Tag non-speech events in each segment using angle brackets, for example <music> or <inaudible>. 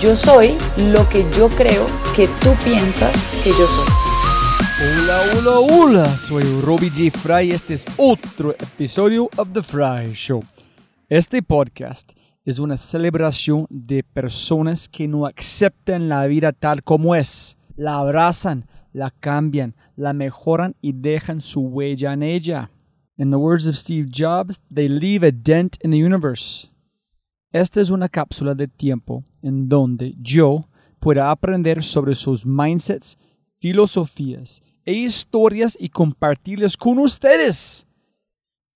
Yo soy lo que yo creo que tú piensas que yo soy. Hola, hola, hola. Soy Robbie G. Fry este es otro episodio of The Fry Show. Este podcast es una celebración de personas que no aceptan la vida tal como es. La abrazan, la cambian, la mejoran y dejan su huella en ella. In the words of Steve Jobs, they leave a dent in the universe. Esta es una cápsula de tiempo en donde yo pueda aprender sobre sus mindsets, filosofías e historias y compartirles con ustedes.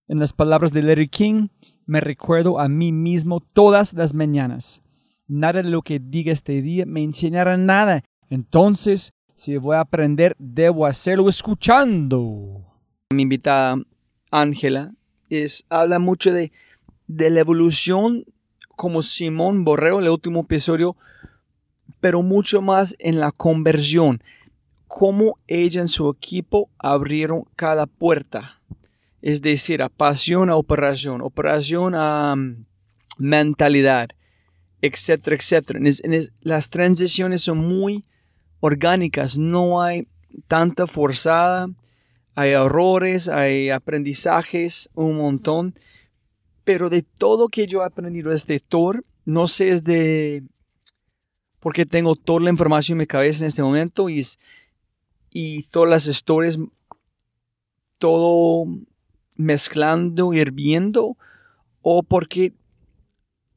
En las palabras de Larry King, me recuerdo a mí mismo todas las mañanas. Nada de lo que diga este día me enseñará nada. Entonces, si voy a aprender, debo hacerlo escuchando. Mi invitada, Ángela, habla mucho de, de la evolución como Simón Borreo, el último episodio, pero mucho más en la conversión. Cómo ella en su equipo abrieron cada puerta es decir, a pasión a operación, operación a mm, mentalidad, etcétera, etcétera. las transiciones son muy orgánicas, no hay tanta forzada, hay errores, hay aprendizajes, un montón, pero de todo que yo he aprendido desde Thor, no sé es de porque tengo toda la información en mi cabeza en este momento y, y todas las historias, todo mezclando, hirviendo, o porque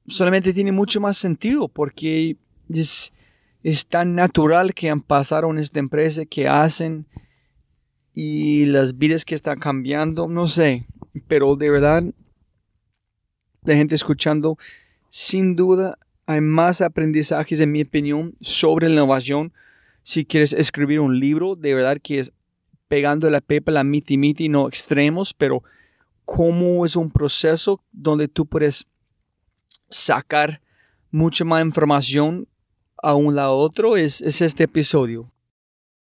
solamente tiene mucho más sentido, porque es, tan natural que han pasado en esta empresa, que hacen y las vidas que están cambiando, no sé, pero de verdad, la gente escuchando, sin duda hay más aprendizajes, en mi opinión, sobre la innovación. Si quieres escribir un libro, de verdad que es pegando la pepa, la miti miti, no extremos, pero cómo es un proceso donde tú puedes sacar mucha más información a un lado otro, es, es este episodio.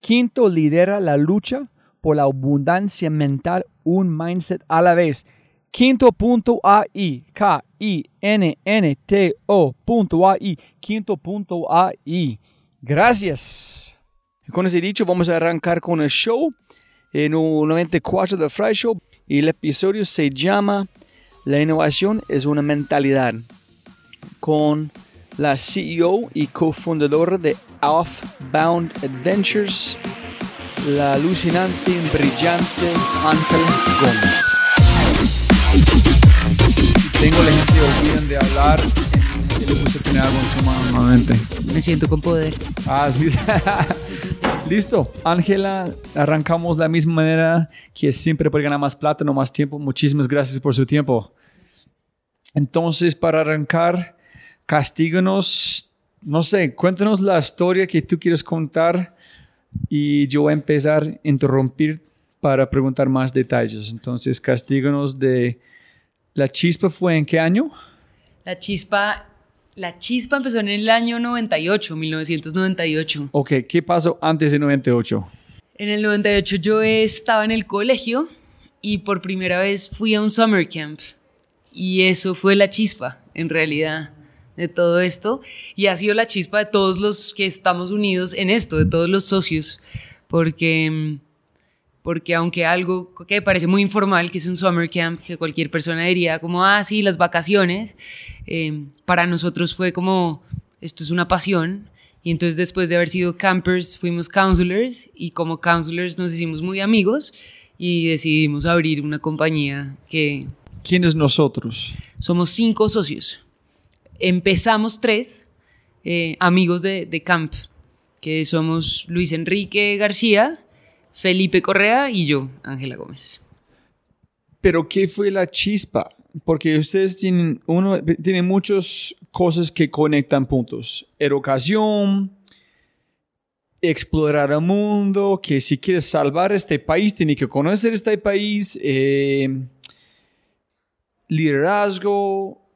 Quinto lidera la lucha por la abundancia mental, un mindset a la vez. Quinto.ai, K-I-N-N-T-O.ai, quinto.ai. Gracias. Con ese dicho, vamos a arrancar con el show en un 94 de Fry Show y el episodio se llama La innovación es una mentalidad con la CEO y cofundadora de Offbound Adventures, la alucinante y brillante Ángel Gómez. Tengo la gente que olvidan de hablar. Y le puse tener algo encima nuevamente. Me siento con poder. Ah, <laughs> listo. Ángela, arrancamos de la misma manera que siempre puede ganar más plata, no más tiempo. Muchísimas gracias por su tiempo. Entonces, para arrancar, castíganos, no sé, cuéntanos la historia que tú quieres contar y yo voy a empezar a interrumpir para preguntar más detalles. Entonces, castíganos de... ¿La chispa fue en qué año? La chispa, la chispa empezó en el año 98, 1998. Ok, ¿qué pasó antes de 98? En el 98 yo estaba en el colegio y por primera vez fui a un summer camp. Y eso fue la chispa, en realidad, de todo esto. Y ha sido la chispa de todos los que estamos unidos en esto, de todos los socios. Porque, porque aunque algo que parece muy informal, que es un summer camp, que cualquier persona diría como, ah, sí, las vacaciones, eh, para nosotros fue como, esto es una pasión. Y entonces después de haber sido campers, fuimos counselors y como counselors nos hicimos muy amigos y decidimos abrir una compañía que ¿Quiénes nosotros? somos cinco socios. Empezamos tres eh, amigos de, de camp, que somos Luis Enrique García, Felipe Correa y yo, Ángela Gómez. Pero ¿qué fue la chispa? Porque ustedes tienen, uno, tienen muchas cosas que conectan puntos. Educación, explorar el mundo, que si quieres salvar este país, tienes que conocer este país. eh, liderazgo.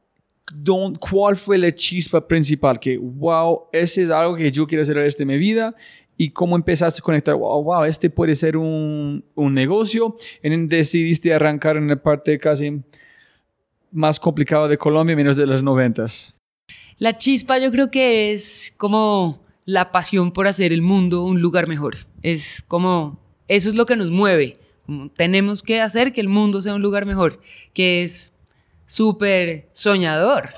Don- ¿Cuál fue la chispa principal? Que, wow, ese es algo que yo quiero hacer el de mi vida. Y cómo empezaste a conectar, wow, wow, este puede ser un, un negocio. Y decidiste arrancar en la parte casi más complicada de Colombia, menos de los noventas. La chispa yo creo que es como la pasión por hacer el mundo un lugar mejor. Es como, eso es lo que nos mueve. Tenemos que hacer que el mundo sea un lugar mejor, que es súper soñador.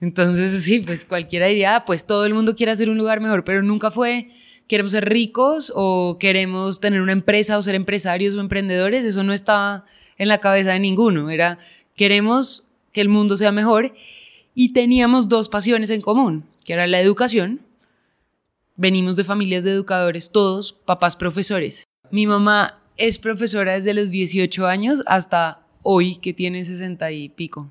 Entonces, sí, pues cualquiera diría, "Ah, pues todo el mundo quiere hacer un lugar mejor, pero nunca fue, queremos ser ricos o queremos tener una empresa o ser empresarios o emprendedores. Eso no estaba en la cabeza de ninguno. Era, queremos que el mundo sea mejor y teníamos dos pasiones en común, que era la educación. Venimos de familias de educadores, todos papás profesores. Mi mamá es profesora desde los 18 años hasta hoy, que tiene 60 y pico.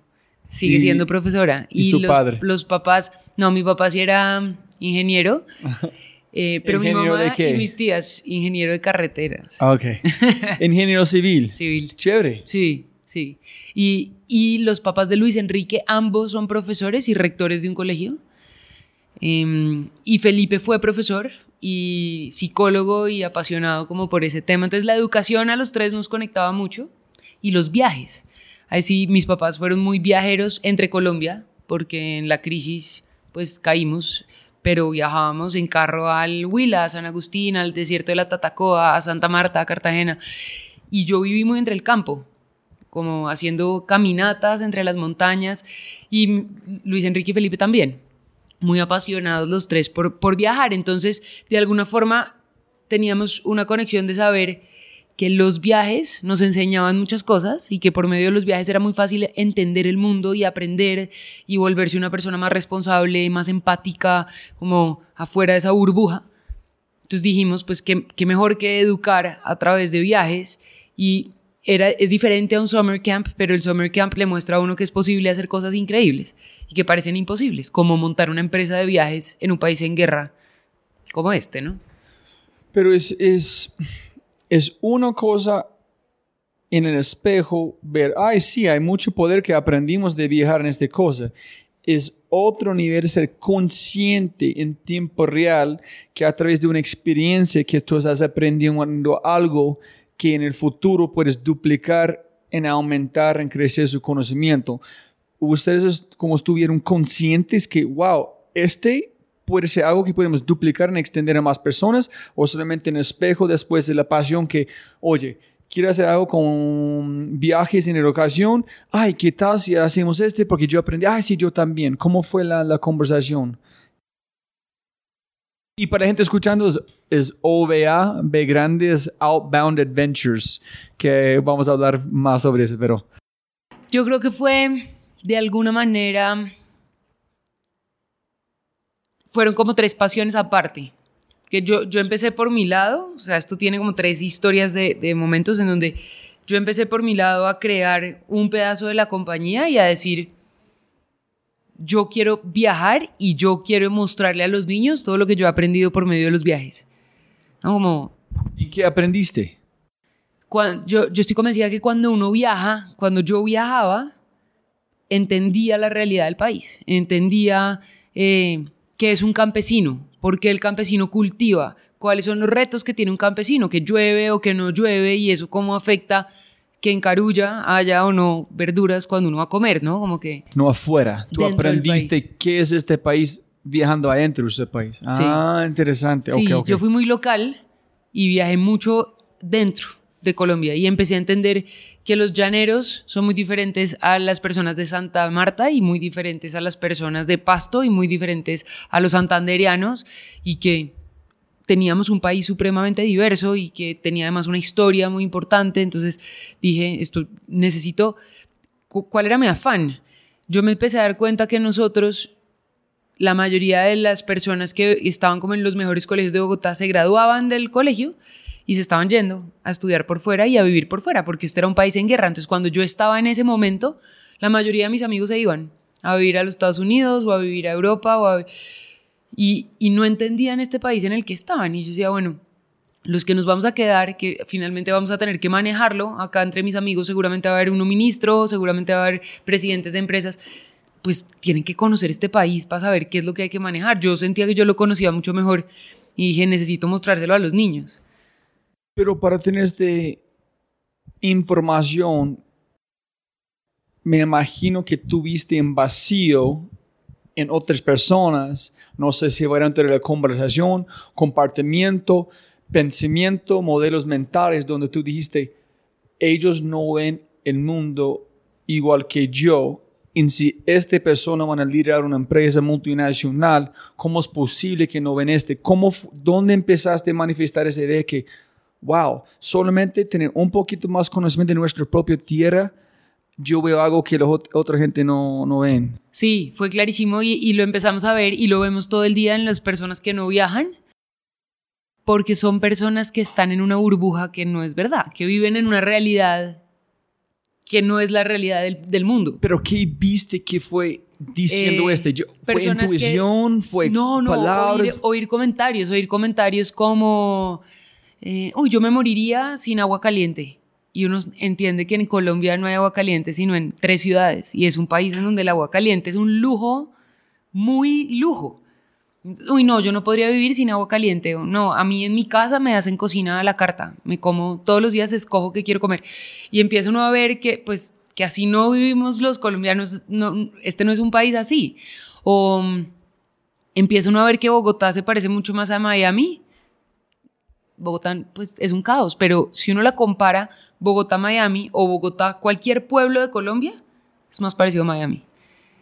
Sigue Y- siendo profesora. ¿y su los, padre? los papás, no, mi papá sí era ingeniero, <laughs> eh, pero mi ¿Ingeniero de mamá qué? y mis tías, ingeniero de carreteras. Ah, Ok. <laughs> Ingeniero civil. Civil. Chévere. Sí, sí. Y, y los papás de Luis Enrique, ambos son profesores y rectores de un colegio. Em, y Felipe fue profesor y psicólogo y apasionado como por ese tema. Entonces la educación a los tres nos conectaba mucho y los viajes. Ahí sí, mis papás fueron muy viajeros entre Colombia porque en la crisis pues caímos, pero viajábamos en carro al Huila, a San Agustín, al desierto de la Tatacoa, a Santa Marta, a Cartagena. Y yo viví muy entre el campo, como haciendo caminatas entre las montañas y Luis Enrique y Felipe también, muy apasionados los tres por, por viajar. Entonces, de alguna forma, teníamos una conexión de saber que los viajes nos enseñaban muchas cosas y que por medio de los viajes era muy fácil entender el mundo y aprender y volverse una persona más responsable, más empática, como afuera de esa burbuja. Entonces dijimos, pues qué, qué mejor que educar a través de viajes y era, es diferente a un summer camp, pero el summer camp le muestra a uno que es posible hacer cosas increíbles y que parecen imposibles, como montar una empresa de viajes en un país en guerra como este, ¿no? Pero es, es, es una cosa en el espejo ver, ay, sí, hay mucho poder que aprendimos de viajar en esta cosa. Es otro nivel ser consciente en tiempo real que a través de una experiencia que tú estás aprendiendo algo que en el futuro puedes duplicar, en aumentar, en crecer su conocimiento. Ustedes como estuvieron conscientes que, wow, este puede ser algo que podemos duplicar en extender a más personas o solamente en espejo después de la pasión que, oye, quiero hacer algo con viajes en educación. Ay, ¿qué tal si hacemos este? Porque yo aprendí, ay, sí, yo también. ¿Cómo fue la, conversación? Y para gente escuchando es, es, OVA, B grande, es Outbound Adventures, que vamos a hablar más sobre eso, pero... Yo creo que fue, de alguna manera, fueron como tres pasiones aparte. Que yo, yo empecé por mi lado, o sea, esto tiene como tres historias de, de momentos en donde yo empecé por mi lado a crear un pedazo de la compañía y a decir, yo quiero viajar y yo quiero mostrarle a los niños todo lo que yo he aprendido por medio de los viajes. ¿No? Como, ¿Y qué aprendiste? Cuando, yo, yo estoy convencida que cuando uno viaja, cuando yo viajaba, entendía la realidad del país, entendía eh, qué es un campesino, por qué el campesino cultiva, cuáles son los retos que tiene un campesino, que llueve o que no llueve y eso cómo afecta que en Carulla haya o no verduras cuando uno va a comer, ¿no? Como que... No afuera. Tú aprendiste qué es este país viajando adentro de ese país. Ah, interesante. Sí, okay, okay. yo fui muy local y viajé mucho dentro de Colombia y empecé a entender que los llaneros son muy diferentes a las personas de Santa Marta y muy diferentes a las personas de Pasto y muy diferentes a los santanderianos y que teníamos un país supremamente diverso y que tenía además una historia muy importante. Entonces dije, esto necesito, ¿cuál era mi afán? Yo me empecé a dar cuenta que nosotros, la mayoría de las personas que estaban como en los mejores colegios de Bogotá se graduaban del colegio y se estaban yendo a estudiar por fuera y a vivir por fuera, porque este era un país en guerra. Entonces cuando yo estaba en ese momento, la mayoría de mis amigos se iban a vivir a los Estados Unidos o a vivir a Europa o y, y, no entendían este país en el que estaban. Y yo decía, bueno, los que nos vamos a quedar, que finalmente vamos a tener que manejarlo, acá entre mis amigos seguramente va a haber uno ministro, seguramente va a haber presidentes de empresas, pues tienen que conocer este país para saber qué es lo que hay que manejar. Yo sentía que yo lo conocía mucho mejor y dije, necesito mostrárselo a los niños. Pero para tener esta información, me imagino que tuviste en vacío en otras personas, no sé si va entre la conversación, compartimiento, pensamiento, modelos mentales, donde tú dijiste, ellos no ven el mundo igual que yo. En si esta persona van a liderar una empresa multinacional, ¿cómo es posible que no ven este? ¿Cómo, ¿Dónde empezaste a manifestar esa idea que, wow, solamente tener un poquito más conocimiento de nuestra propia tierra yo veo algo que la otra gente no, no ven. Sí, fue clarísimo y, y, lo empezamos a ver y lo vemos todo el día en las personas que no viajan, porque son personas que están en una burbuja que no es verdad, que viven en una realidad que no es la realidad del, del mundo. Pero ¿qué viste que fue diciendo eh, este? Yo, ¿Fue intuición? Que, ¿Fue no, no, palabras? Oír, oír comentarios, oír comentarios como, eh, uy, yo me moriría sin agua caliente y uno entiende que en Colombia no hay agua caliente sino en tres ciudades y es un país en donde el agua caliente es un lujo, muy lujo. Uy, no, yo no podría vivir sin agua caliente. No, a mí en mi casa me hacen cocina a la carta. Me como todos los días, escojo qué quiero comer. Y empieza uno a ver que, pues, que así no vivimos los colombianos. No, este no es un país así. O empieza uno a ver que Bogotá se parece mucho más a Miami. Bogotá, pues, es un caos. Pero si uno la compara Bogotá, Miami o Bogotá, cualquier pueblo de Colombia, es más parecido a Miami.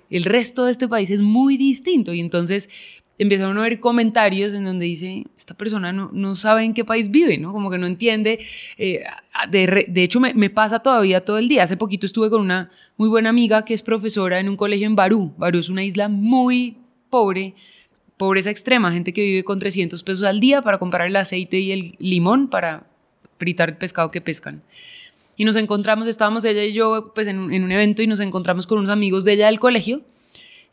El resto de este país es muy distinto y entonces empieza uno a ver comentarios en donde dice, esta persona no, no sabe en qué país vive, ¿no? Como que no entiende. Eh, de, de, hecho, me, me, pasa todavía todo el día. Hace poquito estuve con una muy buena amiga que es profesora en un colegio en Barú. Barú es una isla muy pobre, pobreza extrema, gente que vive con 300 pesos al día para comprar el aceite y el limón para fritar el pescado que pescan. Y nos encontramos, estábamos ella y yo pues en, en un evento y nos encontramos con unos amigos de ella del colegio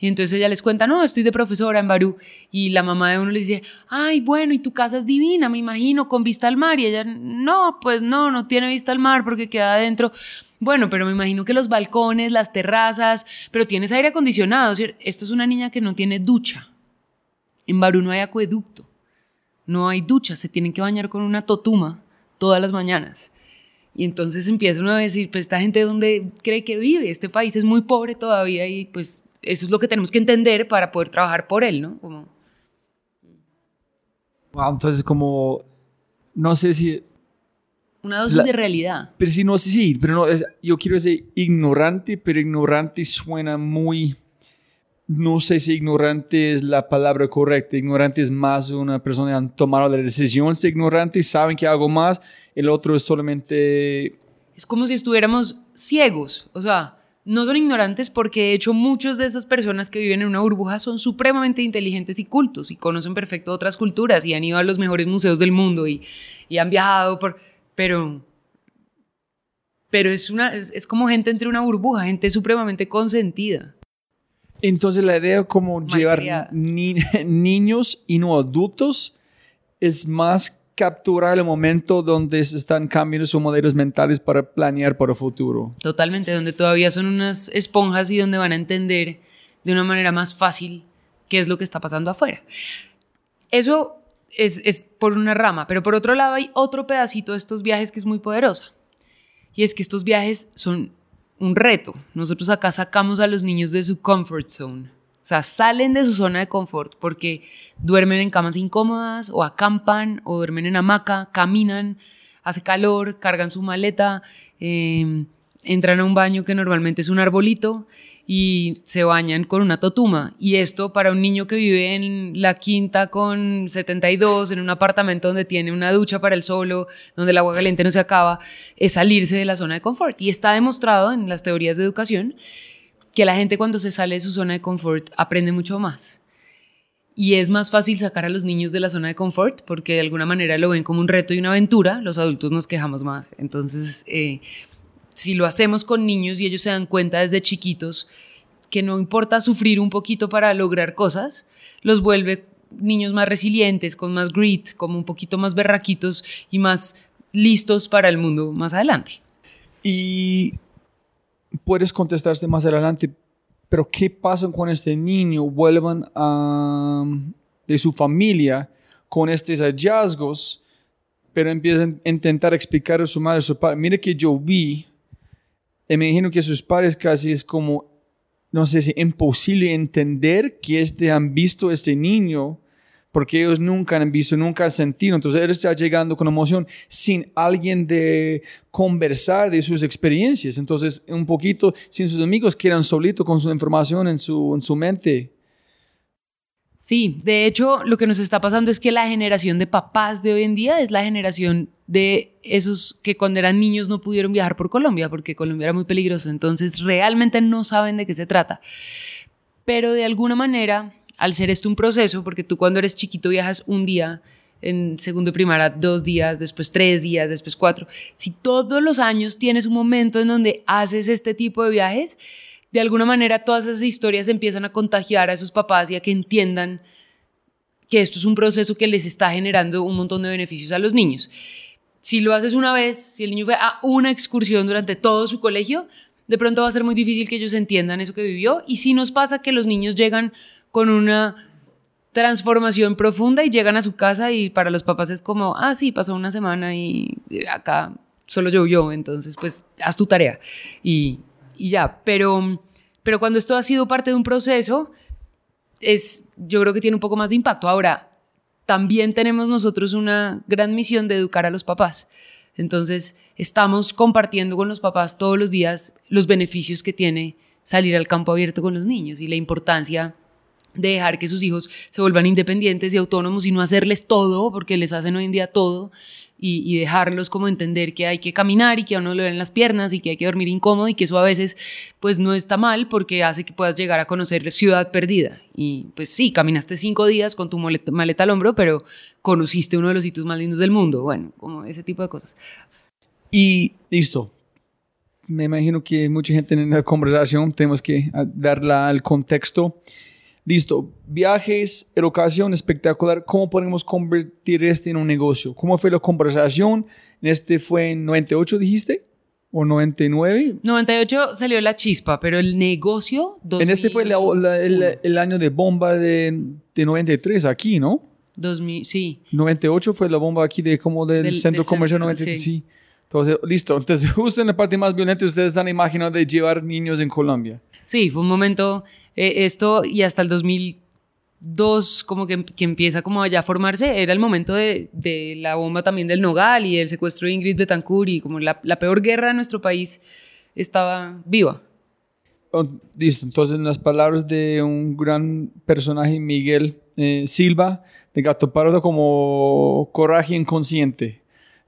y entonces ella les cuenta, no, estoy de profesora en Barú. Y la mamá de uno les dice, ay, bueno, y tu casa es divina, me imagino, con vista al mar. Y ella, no, pues no, no tiene vista al mar porque queda adentro. Bueno, pero me imagino que los balcones, las terrazas, pero tienes aire acondicionado. Esto es una niña que no tiene ducha. En Barú no hay acueducto, no hay ducha, se tienen que bañar con una totuma todas las mañanas. Y entonces empieza uno a decir, pues esta gente dónde cree que vive, este país es muy pobre todavía y pues eso es lo que tenemos que entender para poder trabajar por él, ¿no? Como... Wow, entonces como, no sé si... Una dosis la, de realidad. Pero si no sé, sí, pero no, es, yo quiero decir ignorante, pero ignorante suena muy... No sé si ignorante es la palabra correcta. Ignorante es más una persona que han tomado la decisión de ignorante, saben que hago más, el otro es solamente... Es como si estuviéramos ciegos, o sea, no son ignorantes porque de hecho muchas de esas personas que viven en una burbuja son supremamente inteligentes y cultos y conocen perfecto otras culturas y han ido a los mejores museos del mundo y, y han viajado por... Pero, pero es, una, es, es, como gente entre una burbuja, gente supremamente consentida. Entonces la idea de como llevar ni, <laughs> niños y no adultos es más capturar el momento donde se están cambiando sus modelos mentales para planear para el futuro. Totalmente, donde todavía son unas esponjas y donde van a entender de una manera más fácil qué es lo que está pasando afuera. Eso es, es por una rama, pero por otro lado hay otro pedacito de estos viajes que es muy poderosa. Y es que estos viajes son un reto. Nosotros acá sacamos a los niños de su comfort zone. O sea, salen de su zona de confort porque duermen en camas incómodas o acampan o duermen en hamaca, caminan, hace calor, cargan su maleta, eh, entran a un baño que normalmente es un arbolito y se bañan con una totuma. Y esto para un niño que vive en la quinta con 72, en un apartamento donde tiene una ducha para el solo, donde el agua caliente no se acaba, es salirse de la zona de confort. Y está demostrado en las teorías de educación que la gente cuando se sale de su zona de confort aprende mucho más. Y es más fácil sacar a los niños de la zona de confort porque de alguna manera lo ven como un reto y una aventura, los adultos nos quejamos más. Entonces, eh, si lo hacemos con niños y ellos se dan cuenta desde chiquitos que no importa sufrir un poquito para lograr cosas, los vuelve niños más resilientes, con más grit, como un poquito más berraquitos y más listos para el mundo más adelante. Y puedes contestarse más adelante, pero ¿qué pasa con este niño? Vuelvan a, de su familia con estos hallazgos, pero empiezan a intentar explicar a su madre, a su padre, mire que yo vi, y me imagino que sus padres casi es como, no sé si imposible entender que este, han visto este niño porque ellos nunca han visto, nunca han sentido. Entonces él está llegando con emoción sin alguien de conversar de sus experiencias. Entonces un poquito sin sus amigos quedan solitos con su información en su, en su mente. Sí, de hecho lo que nos está pasando es que la generación de papás de hoy en día es la generación de esos que cuando eran niños no pudieron viajar por Colombia porque Colombia era muy peligroso. Entonces realmente no saben de qué se trata. Pero de alguna manera al ser esto un proceso, porque tú cuando eres chiquito viajas un día, en segundo de primaria dos días, después tres días, después cuatro. Si todos los años tienes un momento en donde haces este tipo de viajes, de alguna manera todas esas historias empiezan a contagiar a esos papás y a que entiendan que esto es un proceso que les está generando un montón de beneficios a los niños. Si lo haces una vez, si el niño fue a una excursión durante todo su colegio, de pronto va a ser muy difícil que ellos entiendan eso que vivió. Y si nos pasa que los niños llegan con una transformación profunda y llegan a su casa y para los papás es como, ah, sí, pasó una semana y acá solo llovió, entonces pues haz tu tarea y, y ya. Pero, pero cuando esto ha sido parte de un proceso, es, yo creo que tiene un poco más de impacto. Ahora, también tenemos nosotros una gran misión de educar a los papás. Entonces, estamos compartiendo con los papás todos los días los beneficios que tiene salir al campo abierto con los niños y la importancia de dejar que sus hijos se vuelvan independientes y autónomos y no hacerles todo, porque les hacen hoy en día todo, y, dejarlos como entender que hay que caminar y que a uno le ven las piernas y que hay que dormir incómodo y que eso a veces pues no está mal porque hace que puedas llegar a conocer ciudad perdida. Y pues sí, caminaste cinco días con tu maleta, maleta al hombro, pero conociste uno de los sitios más lindos del mundo. Bueno, como ese tipo de cosas. Y listo. Me imagino que mucha gente en la conversación tenemos que darla al contexto. Listo, viajes, educación espectacular. ¿Cómo podemos convertir este en un negocio? ¿Cómo fue la conversación? Este fue en 98, dijiste? ¿O 99? 98 salió la chispa, pero el negocio... 2000, en este fue la, la, el, el, año de bomba de, de 93 aquí, ¿no? 2000, sí. 98 fue la bomba aquí de como del, del centro del comercial centro, 93, sí. sí. Entonces, listo. Entonces, <laughs> justo en la parte más violenta, ustedes están imaginando de llevar niños en Colombia. Sí, fue un momento, eh, esto y hasta el 2002 como que, que, empieza como allá a formarse, era el momento de, de, la bomba también del Nogal y el secuestro de Ingrid Betancourt y como la, peor guerra de nuestro país estaba viva. Oh, listo, entonces en las palabras de un gran personaje, Miguel eh, Silva, de Gato Pardo, como coraje inconsciente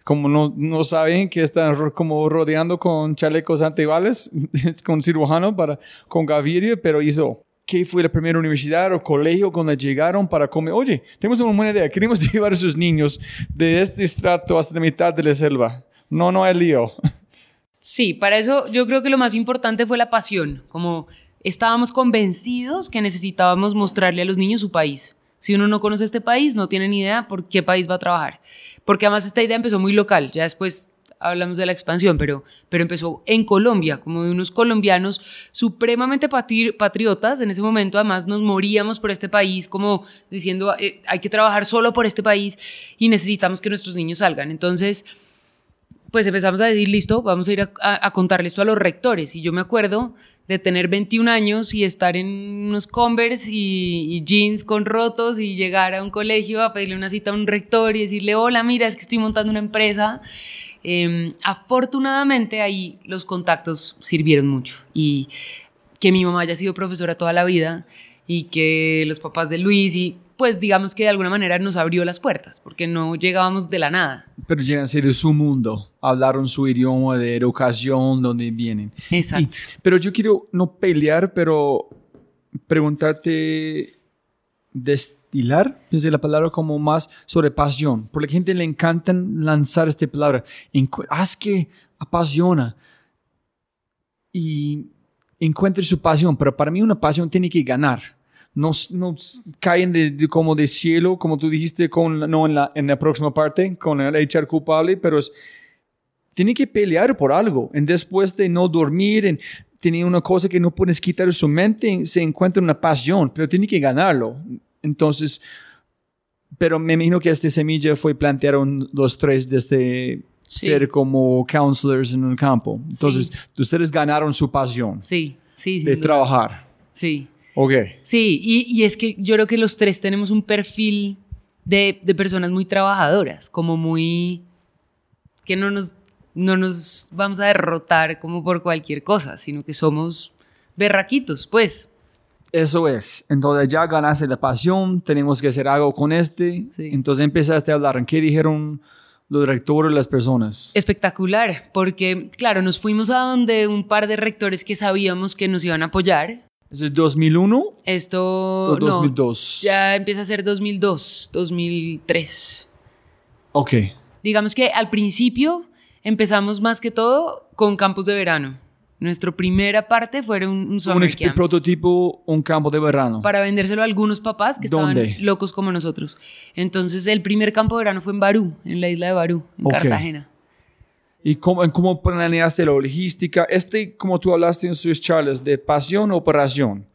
como no, no saben que están como rodeando con chalecos antibales, <laughs> con cirujano, para, con Gaviria, pero hizo, ¿qué fue la primera universidad o colegio cuando llegaron para comer? Oye, tenemos una buena idea, queremos <laughs> llevar a esos niños de este estrato hasta la mitad de la selva. No, no hay lío. Sí, para eso yo creo que lo más importante fue la pasión, como estábamos convencidos que necesitábamos mostrarle a los niños su país. Si uno no conoce este país, no tiene ni idea por qué país va a trabajar. Porque además esta idea empezó muy local, ya después hablamos de la expansión, pero, pero empezó en Colombia, como de unos colombianos supremamente patri patriotas. En ese momento además nos moríamos por este país, como diciendo, eh, hay que trabajar solo por este país y necesitamos que nuestros niños salgan. Entonces, pues empezamos a decir, listo, vamos a ir a, contarle esto a los rectores. Y yo me acuerdo de tener 21 años y estar en unos Converse y, jeans con rotos y llegar a un colegio a pedirle una cita a un rector y decirle, hola, mira, es que estoy montando una empresa. Eh, afortunadamente ahí los contactos sirvieron mucho y que mi mamá haya sido profesora toda la vida y que los papás de Luis y pues digamos que de alguna manera nos abrió las puertas, porque no llegábamos de la nada. Pero llegan de su mundo, hablaron su idioma de educación, donde vienen. Exacto. Y, pero yo quiero no pelear, pero preguntarte, destilar, pensé la palabra como más sobre pasión, porque a la gente le encanta lanzar esta palabra, haz que apasiona y encuentre su pasión, pero para mí una pasión tiene que ganar no, no caen de, de, como de cielo, como tú dijiste, con, no en la, en la próxima parte, con el echar culpable, pero es, tiene que pelear por algo. En después de no dormir, en, tiene una cosa que no puedes quitar de su mente, se encuentra una pasión, pero tiene que ganarlo. Entonces, pero me imagino que esta semilla fue plantearon los tres desde sí. ser como counselors en un campo. Entonces, sí. ustedes ganaron su pasión. Sí, sí, De trabajar. Sí. Ok. Sí, y, y, es que yo creo que los tres tenemos un perfil de, de, personas muy trabajadoras, como muy... que no nos, no nos vamos a derrotar como por cualquier cosa, sino que somos berraquitos, pues. Eso es. Entonces ya ganaste la pasión, tenemos que hacer algo con este. Sí. Entonces empezaste a hablar. ¿En qué dijeron los rectores, las personas? Espectacular, porque claro, nos fuimos a donde un par de rectores que sabíamos que nos iban a apoyar ¿Eso es 2001? Esto. ¿O 2002? No, ya empieza a ser 2002, 2003. Ok. Digamos que al principio empezamos más que todo con campos de verano. Nuestra primera parte fue un, un summer Un camp. prototipo, un campo de verano. Para vendérselo a algunos papás que estaban ¿Dónde? locos como nosotros. Entonces, el primer campo de verano fue en Barú, en la isla de Barú, en. Cartagena. ¿Y cómo, cómo planeaste la logística? Este, como tú hablaste en sus charlas, de pasión o operación.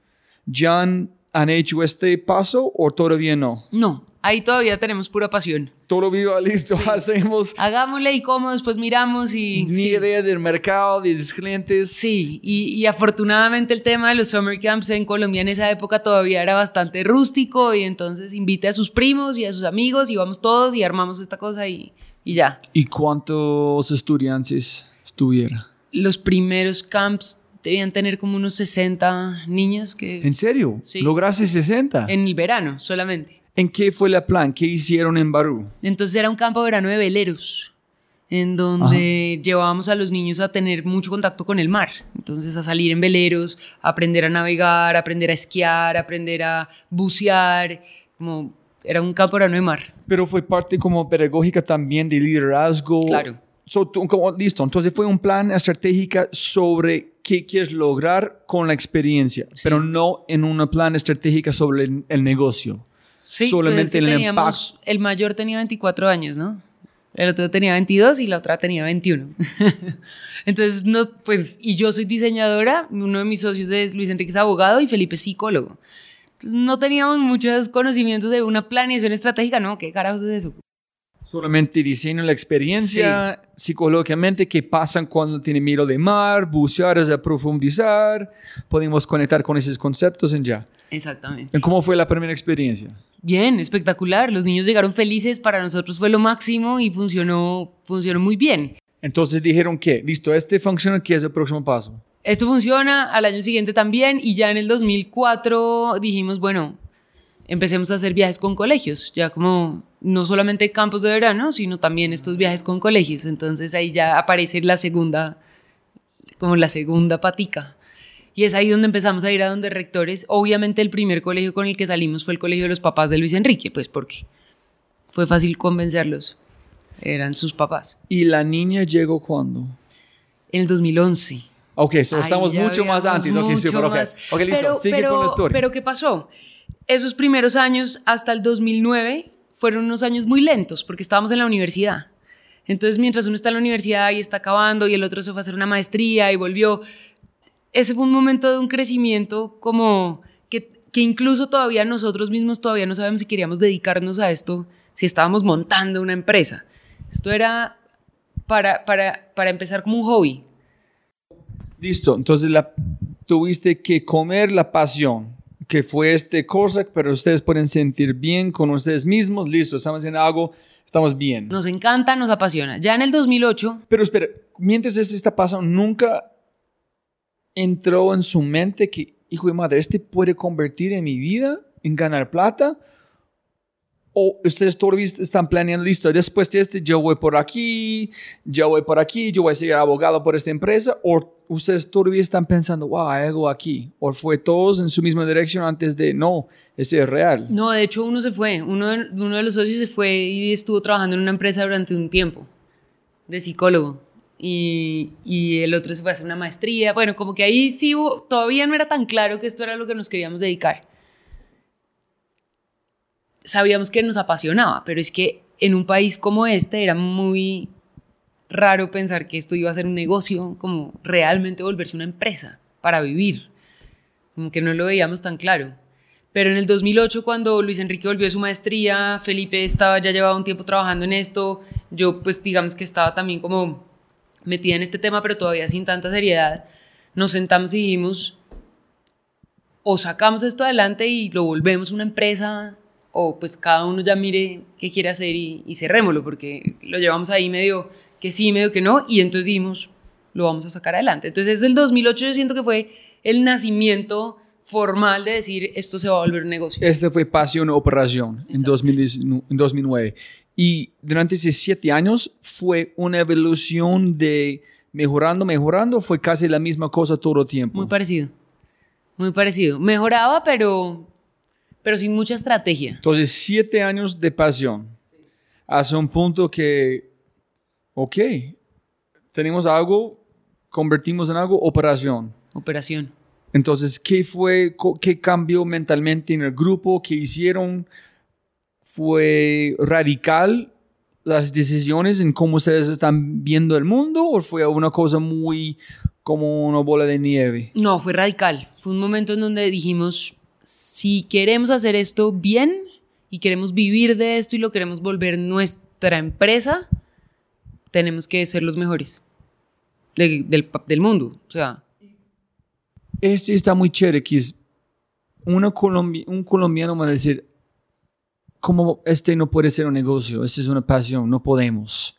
¿Ya han, han hecho este paso o todavía no? No, ahí todavía tenemos pura pasión. Todavía listo, hacemos Hagámosle y cómo después miramos y... ni sí. idea del mercado, de los clientes. Sí, y, y, afortunadamente el tema de los summer camps en Colombia en esa época todavía era bastante rústico y entonces invite a sus primos y a sus amigos y vamos todos y armamos esta cosa y, y ya. ¿Y cuántos estudiantes estuvieron? Los primeros camps debían tener como unos 60 niños que... ¿En serio? Sí. ¿Lograste 60? En el verano solamente. ¿En qué fue el plan? ¿Qué hicieron en Barú? Entonces era un campo de verano de veleros, en donde llevábamos a los niños a tener mucho contacto con el mar. Entonces a salir en veleros, a aprender a navegar, a aprender a esquiar, a aprender a bucear, como era un campo de mar. Pero fue parte como pedagógica también de liderazgo. Claro. So, tú- como- listo, entonces fue un plan estratégico sobre qué quieres lograr con la experiencia, pero no en un plan estratégico sobre el, el negocio. Sí, Solamente pues es que el teníamos- El mayor tenía 24 años, ¿no? El otro tenía 22 y la otra tenía 21. <laughs> Entonces, no, pues, y yo soy diseñadora, uno de mis socios es Luis Enrique es abogado y Felipe es psicólogo. No teníamos muchos conocimientos de una planeación estratégica, ¿no? ¿Qué carajos es eso? Solamente diseño la experiencia psicológicamente, qué pasa cuando tiene miedo de mar, bucear es a profundizar, podemos conectar con esos conceptos en ya. Exactamente. ¿Cómo fue la primera experiencia? Bien, espectacular. Los niños llegaron felices, para nosotros fue lo máximo y funcionó, funcionó muy bien. Entonces dijeron que, listo, este funciona, ¿qué es el próximo paso? Esto funciona, al año siguiente también, y ya en el 2004 dijimos, bueno, empecemos a hacer viajes con colegios, ya como no solamente campos de verano, sino también estos viajes con colegios. Entonces ahí ya aparece la segunda, como la segunda patica. Y es ahí donde empezamos a ir a donde rectores. Obviamente el primer colegio con el que salimos fue el colegio de los papás de Luis Enrique, pues porque fue fácil convencerlos. Eran sus papás. ¿Y la niña llegó cuándo? En el 2011. Ok, so Ahí estamos mucho más antes. Ok, mucho ok. más. Ok, listo, Pero, sigue pero- con la historia. Pero ¿qué pasó? Esos primeros años, hasta el 2009, fueron unos años muy lentos porque estábamos en la universidad. Entonces, mientras uno está en la universidad y está acabando y el otro se fue a hacer una maestría y volvió, ese fue un momento de un crecimiento como que, que incluso todavía nosotros mismos todavía no sabemos si queríamos dedicarnos a esto, si estábamos montando una empresa. Esto era para, para, para empezar como un hobby. Listo, entonces la, tuviste que comer la pasión, que fue este cosa, pero ustedes pueden sentir bien con ustedes mismos. Listo, estamos haciendo algo, estamos bien. Nos encanta, nos apasiona. Ya en el 2008, Pero espera, mientras esto está pasando, nunca entró en su mente que, hijo de madre, este puede convertir en mi vida, en ganar plata. O ustedes todavía están planeando, listo, después de este yo voy por aquí, yo voy por aquí, yo voy a ser abogado por esta empresa. O ustedes todavía están pensando, wow, algo aquí. O fue todos en su misma dirección antes de, no, este es real. no, de hecho uno se fue, uno uno de los socios se fue y estuvo trabajando en una empresa durante un tiempo de psicólogo. Y, y el otro se fue a hacer una maestría. Bueno, como que ahí sí todavía no era tan claro que esto era lo que nos queríamos dedicar. Sabíamos que nos apasionaba, pero es que en un país como este era muy raro pensar que esto iba a ser un negocio, como realmente volverse una empresa para vivir. Como que no lo veíamos tan claro. Pero en el 2008, cuando Luis Enrique volvió de su maestría, Felipe estaba, ya llevaba un tiempo trabajando en esto, yo pues digamos que estaba también como metida en este tema, pero todavía sin tanta seriedad, nos sentamos y dijimos, o sacamos esto adelante y lo volvemos una empresa, o pues cada uno ya mire qué quiere hacer y, y cerrémoslo, porque lo llevamos ahí medio que sí, medio que no, y entonces dijimos, lo vamos a sacar adelante. Entonces es el 2008, yo siento que fue el nacimiento formal de decir, esto se va a volver un negocio. Este fue Pasión Operación en, Exacto. 2019 en 2009. Y durante esos siete años fue una evolución de mejorando, mejorando. Fue casi la misma cosa todo el tiempo. Muy parecido. Muy parecido. Mejoraba, pero, pero sin mucha estrategia. Entonces, siete años de pasión. Hace un punto que, ok, tenemos algo, convertimos en algo, operación. Operación. Entonces, ¿qué fue, qué cambió mentalmente en el grupo? ¿Qué hicieron? ¿Fue radical las decisiones en cómo ustedes están viendo el mundo o fue una cosa muy como una bola de nieve? No, fue radical. Fue un momento en donde dijimos, si queremos hacer esto bien y queremos vivir de esto y lo queremos volver nuestra empresa, tenemos que ser los mejores de- del, pa- del mundo. O sea, Este está muy chévere, que es una colombi- un colombiano va a decir, ¿cómo este no puede ser un negocio? Este es una pasión, no podemos.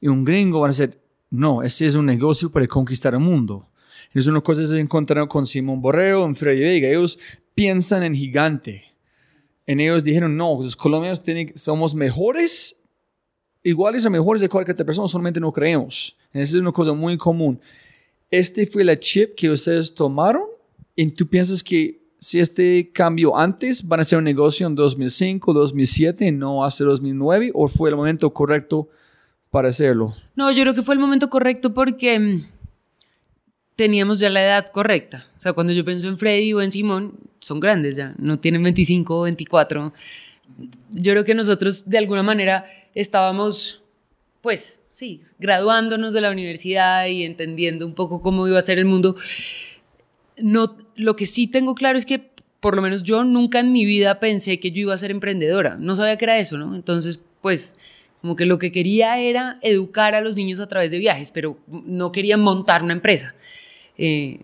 Y un gringo va a decir, no, este es un negocio para conquistar el mundo. Es una cosa que se encontraron con Simón Borrero, en Freddy Vega. Ellos piensan en gigante. En ellos dijeron, no, los colombianos tienen, somos mejores, iguales o mejores de cualquier otra persona, solamente no creemos. Esa es una cosa muy común. Este fue la chip que ustedes tomaron y tú piensas que si este cambio antes van a ser un negocio en 2005, 2007, no hasta 2009, o fue el momento correcto para hacerlo? No, yo creo que fue el momento correcto porque mm, teníamos ya la edad correcta. O sea, cuando yo pienso en Freddy o en Simón, son grandes ya, no tienen 25 o 24. Yo creo que nosotros de alguna manera estábamos, pues, sí, graduándonos de la universidad y entendiendo un poco cómo iba a ser el mundo. No, lo que sí tengo claro es que por lo menos yo nunca en mi vida pensé que yo iba a ser emprendedora. No sabía que era eso, ¿no? Entonces, pues, como que lo que quería era educar a los niños a través de viajes, pero no quería montar una empresa. Eh,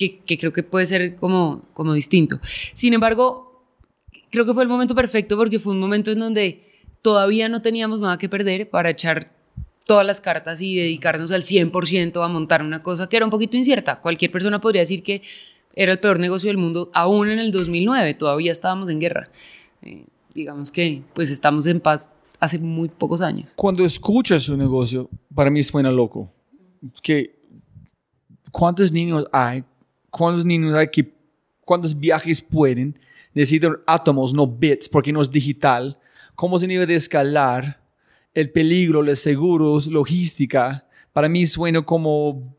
que, que, creo que puede ser como, como distinto. Sin embargo, creo que fue el momento perfecto porque fue un momento en donde todavía no teníamos nada que perder para echar todas las cartas y dedicarnos al 100% a montar una cosa que era un poquito incierta. Cualquier persona podría decir que era el peor negocio del mundo, aún en el 2009, todavía estábamos en guerra. Eh, digamos que pues estamos en paz hace muy pocos años. Cuando escuchas un negocio, para mí suena loco. Que ¿Cuántos niños hay? ¿Cuántos niños hay que, cuántos viajes pueden? Necesitan átomos, no bits, porque no es digital. ¿Cómo se debe de escalar? El peligro, los seguros, logística. Para mí suena como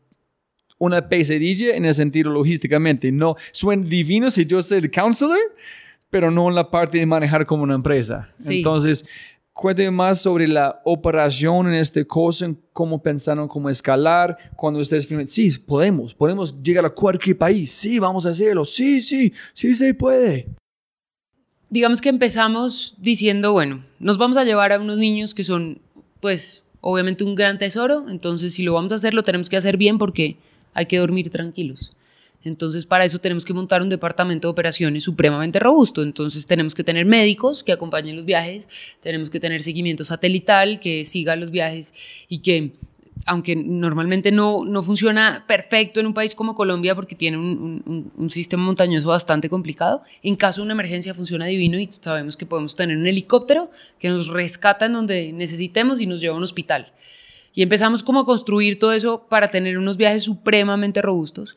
una pesadilla en el sentido logísticamente. No, suena divino si yo soy el counselor, pero no en la parte de manejar como una empresa. Entonces, Cuénteme más sobre la operación en este cosa, cómo pensaron cómo escalar, cuando ustedes firmen, sí, podemos, podemos llegar a cualquier país, sí, vamos a hacerlo, sí, sí, sí se puede. Digamos que empezamos diciendo, bueno, nos vamos a llevar a unos niños que son, pues, obviamente un gran tesoro, entonces si lo vamos a hacer, lo tenemos que hacer bien porque hay que dormir tranquilos. Entonces, para eso tenemos que montar un departamento de operaciones supremamente robusto. Entonces, tenemos que tener médicos que acompañen los viajes, tenemos que tener seguimiento satelital que siga los viajes y que, aunque normalmente no, no funciona perfecto en un país como Colombia porque tiene un, un, sistema montañoso bastante complicado, en caso de una emergencia funciona divino y sabemos que podemos tener un helicóptero que nos rescata en donde necesitemos y nos lleva a un hospital. Y empezamos como a construir todo eso para tener unos viajes supremamente robustos.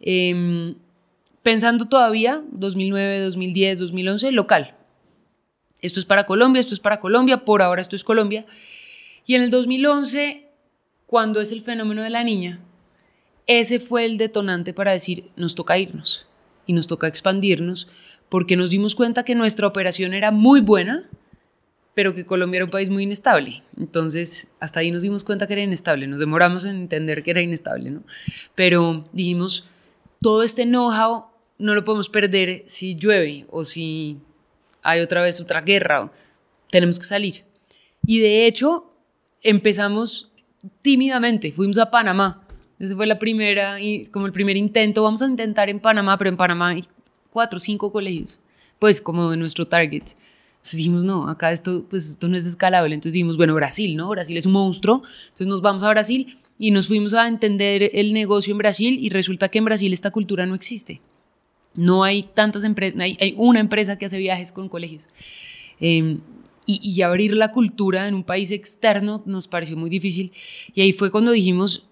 Em, pensando todavía, 2009, 2010, 2011, local. Esto es para Colombia, esto es para Colombia, por ahora esto es Colombia. Y en el 2011, cuando es el fenómeno de la niña, ese fue el detonante para decir, nos toca irnos y nos toca expandirnos, porque nos dimos cuenta que nuestra operación era muy buena, pero que Colombia era un país muy inestable. Entonces, hasta ahí nos dimos cuenta que era inestable. Nos demoramos en entender que era inestable, ¿no? Pero dijimos, todo este know-how no lo podemos perder si llueve o si hay otra vez otra guerra. Tenemos que salir. Y de hecho, empezamos tímidamente. Fuimos a Panamá. Esa fue la primera, y como el primer intento. Vamos a intentar en Panamá, pero en Panamá hay cuatro o cinco colegios. Pues como de nuestro target. Entonces dijimos, no, acá esto, pues esto no es escalable. Entonces dijimos, bueno, Brasil, ¿no? Brasil es un monstruo. Entonces nos vamos a Brasil y nos fuimos a entender el negocio en Brasil y resulta que en Brasil esta cultura no existe. No hay tantas empresas, hay, una empresa que hace viajes con colegios. Em, y, y, abrir la cultura en un país externo nos pareció muy difícil. Y ahí fue cuando dijimos,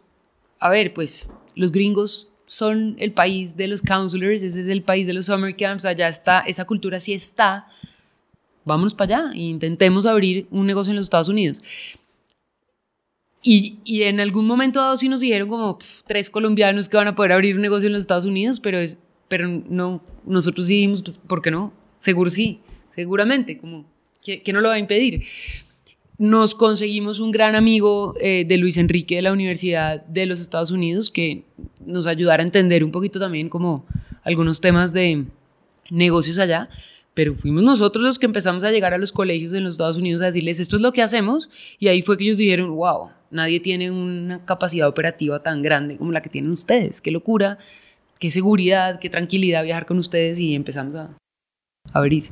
a ver, pues los gringos son el país de los counselors, ese es el país de los summer camps, allá está, esa cultura sí está. Vámonos para allá e intentemos abrir un negocio en los Estados Unidos. Y, y, en algún momento dado sí nos dijeron como tres colombianos que van a poder abrir un negocio en los Estados Unidos, pero, es, pero no, nosotros sí dijimos, pues, ¿por qué no? Seguro sí, seguramente, como, ¿qué, no lo va a impedir? Nos conseguimos un gran amigo eh, de Luis Enrique de la Universidad de los Estados Unidos que nos ayudara a entender un poquito también como algunos temas de negocios allá pero fuimos nosotros los que empezamos a llegar a los colegios en los Estados Unidos a decirles, esto es lo que hacemos, y ahí fue que ellos dijeron, wow, nadie tiene una capacidad operativa tan grande como la que tienen ustedes, qué locura, qué seguridad, qué tranquilidad viajar con ustedes, y empezamos a, abrir.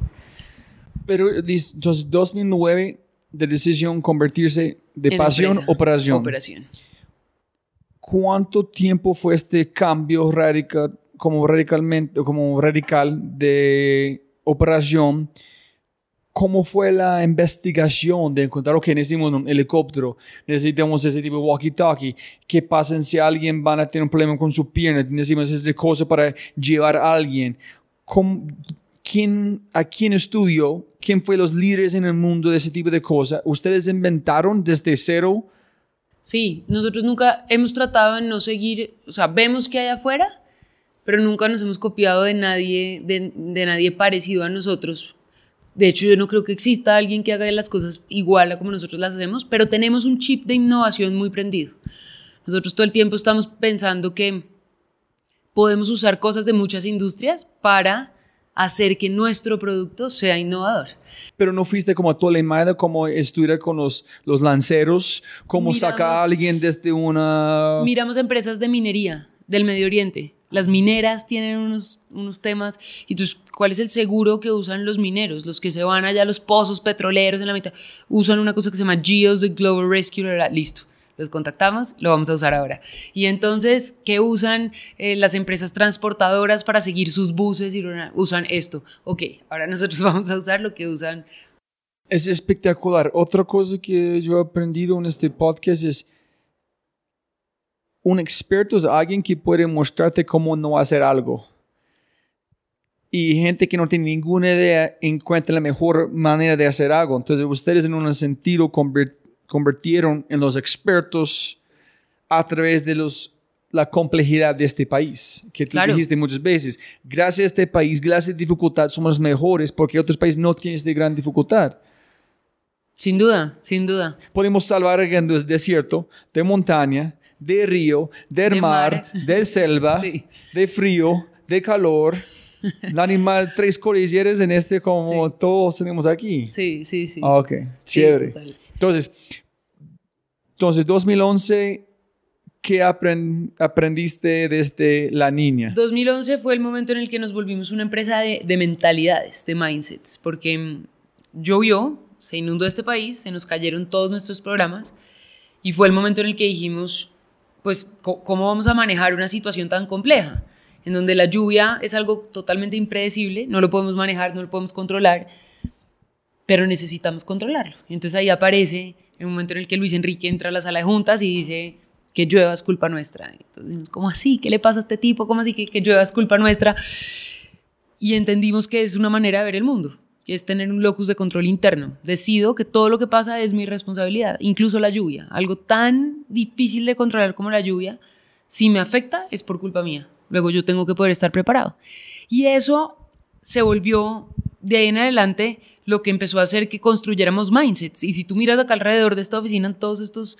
Pero entonces 2009 de decisión convertirse de pasión a operación. Operación. ¿cuánto tiempo fue este cambio radical, como radicalmente, como radical de operación? ¿Cómo fue la investigación de encontrar, ok, necesitamos un helicóptero, necesitamos ese tipo de walkie-talkie? ¿Qué pasa si alguien va a tener un problema con su pierna? Necesitamos esa cosa para llevar a alguien. ¿Cómo, quién, ¿A quién estudió? ¿Quién fue los líderes en el mundo de ese tipo de cosas? ¿Ustedes inventaron desde cero? Sí, nosotros nunca hemos tratado de no seguir, o sea, vemos que hay afuera, pero nunca nos hemos copiado de nadie, de, de nadie parecido a nosotros de hecho, yo no creo que exista alguien que haga las cosas igual a como nosotros las hacemos, pero tenemos un chip de innovación muy prendido. Nosotros todo el tiempo estamos pensando que podemos usar cosas de muchas industrias para hacer que nuestro producto sea innovador. Pero no fuiste como a Tolemada, como estudiar con los, los lanceros, como sacar a alguien desde una... Miramos empresas de minería del Medio Oriente las mineras tienen unos, unos temas. Y entonces, ¿cuál es el seguro que usan los mineros? Los que se van allá a los pozos petroleros en la mitad, usan una cosa que se llama GEOS, Global Rescue, listo. Los contactamos, lo vamos a usar ahora. Y entonces, ¿qué usan eh, las empresas transportadoras para seguir sus buses? Usan esto. Ok, ahora nosotros <laughs> vamos a usar lo que usan. Es espectacular. Otra cosa que yo he aprendido en este podcast es un experto es alguien que puede mostrarte cómo no hacer algo. Y gente que no tiene ninguna idea encuentra la mejor manera de hacer algo. Entonces ustedes en un sentido convirtieron en los expertos a través de los, la complejidad de este país, que tú dijiste muchas veces. Gracias a este país, gracias a esta dificultad, somos los mejores porque otros países no tienen esta gran dificultad. Sin duda, sin duda. Podemos salvar el desierto, de montaña, de río, del mar, de selva, <laughs> de frío, de calor. La animal, <laughs> tres cordilleras en este como todos tenemos aquí. Sí, sí, sí. Ah, ok, chévere. entonces, entonces, 2011, ¿qué aprendiste desde la niña? 2011 fue el momento en el que nos volvimos una empresa de, de mentalidades, de mindsets, porque llovió, se inundó este país, se nos cayeron todos nuestros programas y fue el momento en el que dijimos, pues, ¿cómo vamos a manejar una situación tan compleja? En donde la lluvia es algo totalmente impredecible, no lo podemos manejar, no lo podemos controlar, pero necesitamos controlarlo. Entonces ahí aparece el momento en el que Luis Enrique entra a la sala de juntas y dice que llueva es culpa nuestra. Entonces, ¿cómo así? ¿Qué le pasa a este tipo? ¿Cómo así que, que llueva es culpa nuestra? Y entendimos que es una manera de ver el mundo que es tener un locus de control interno. Decido que todo lo que pasa es mi responsabilidad, incluso la lluvia. Algo tan difícil de controlar como la lluvia, si me afecta es por culpa mía. Luego yo tengo que poder estar preparado. Y eso se volvió de ahí en adelante lo que empezó a hacer que construyéramos mindsets. Y si tú miras acá alrededor de esta oficina, todos estos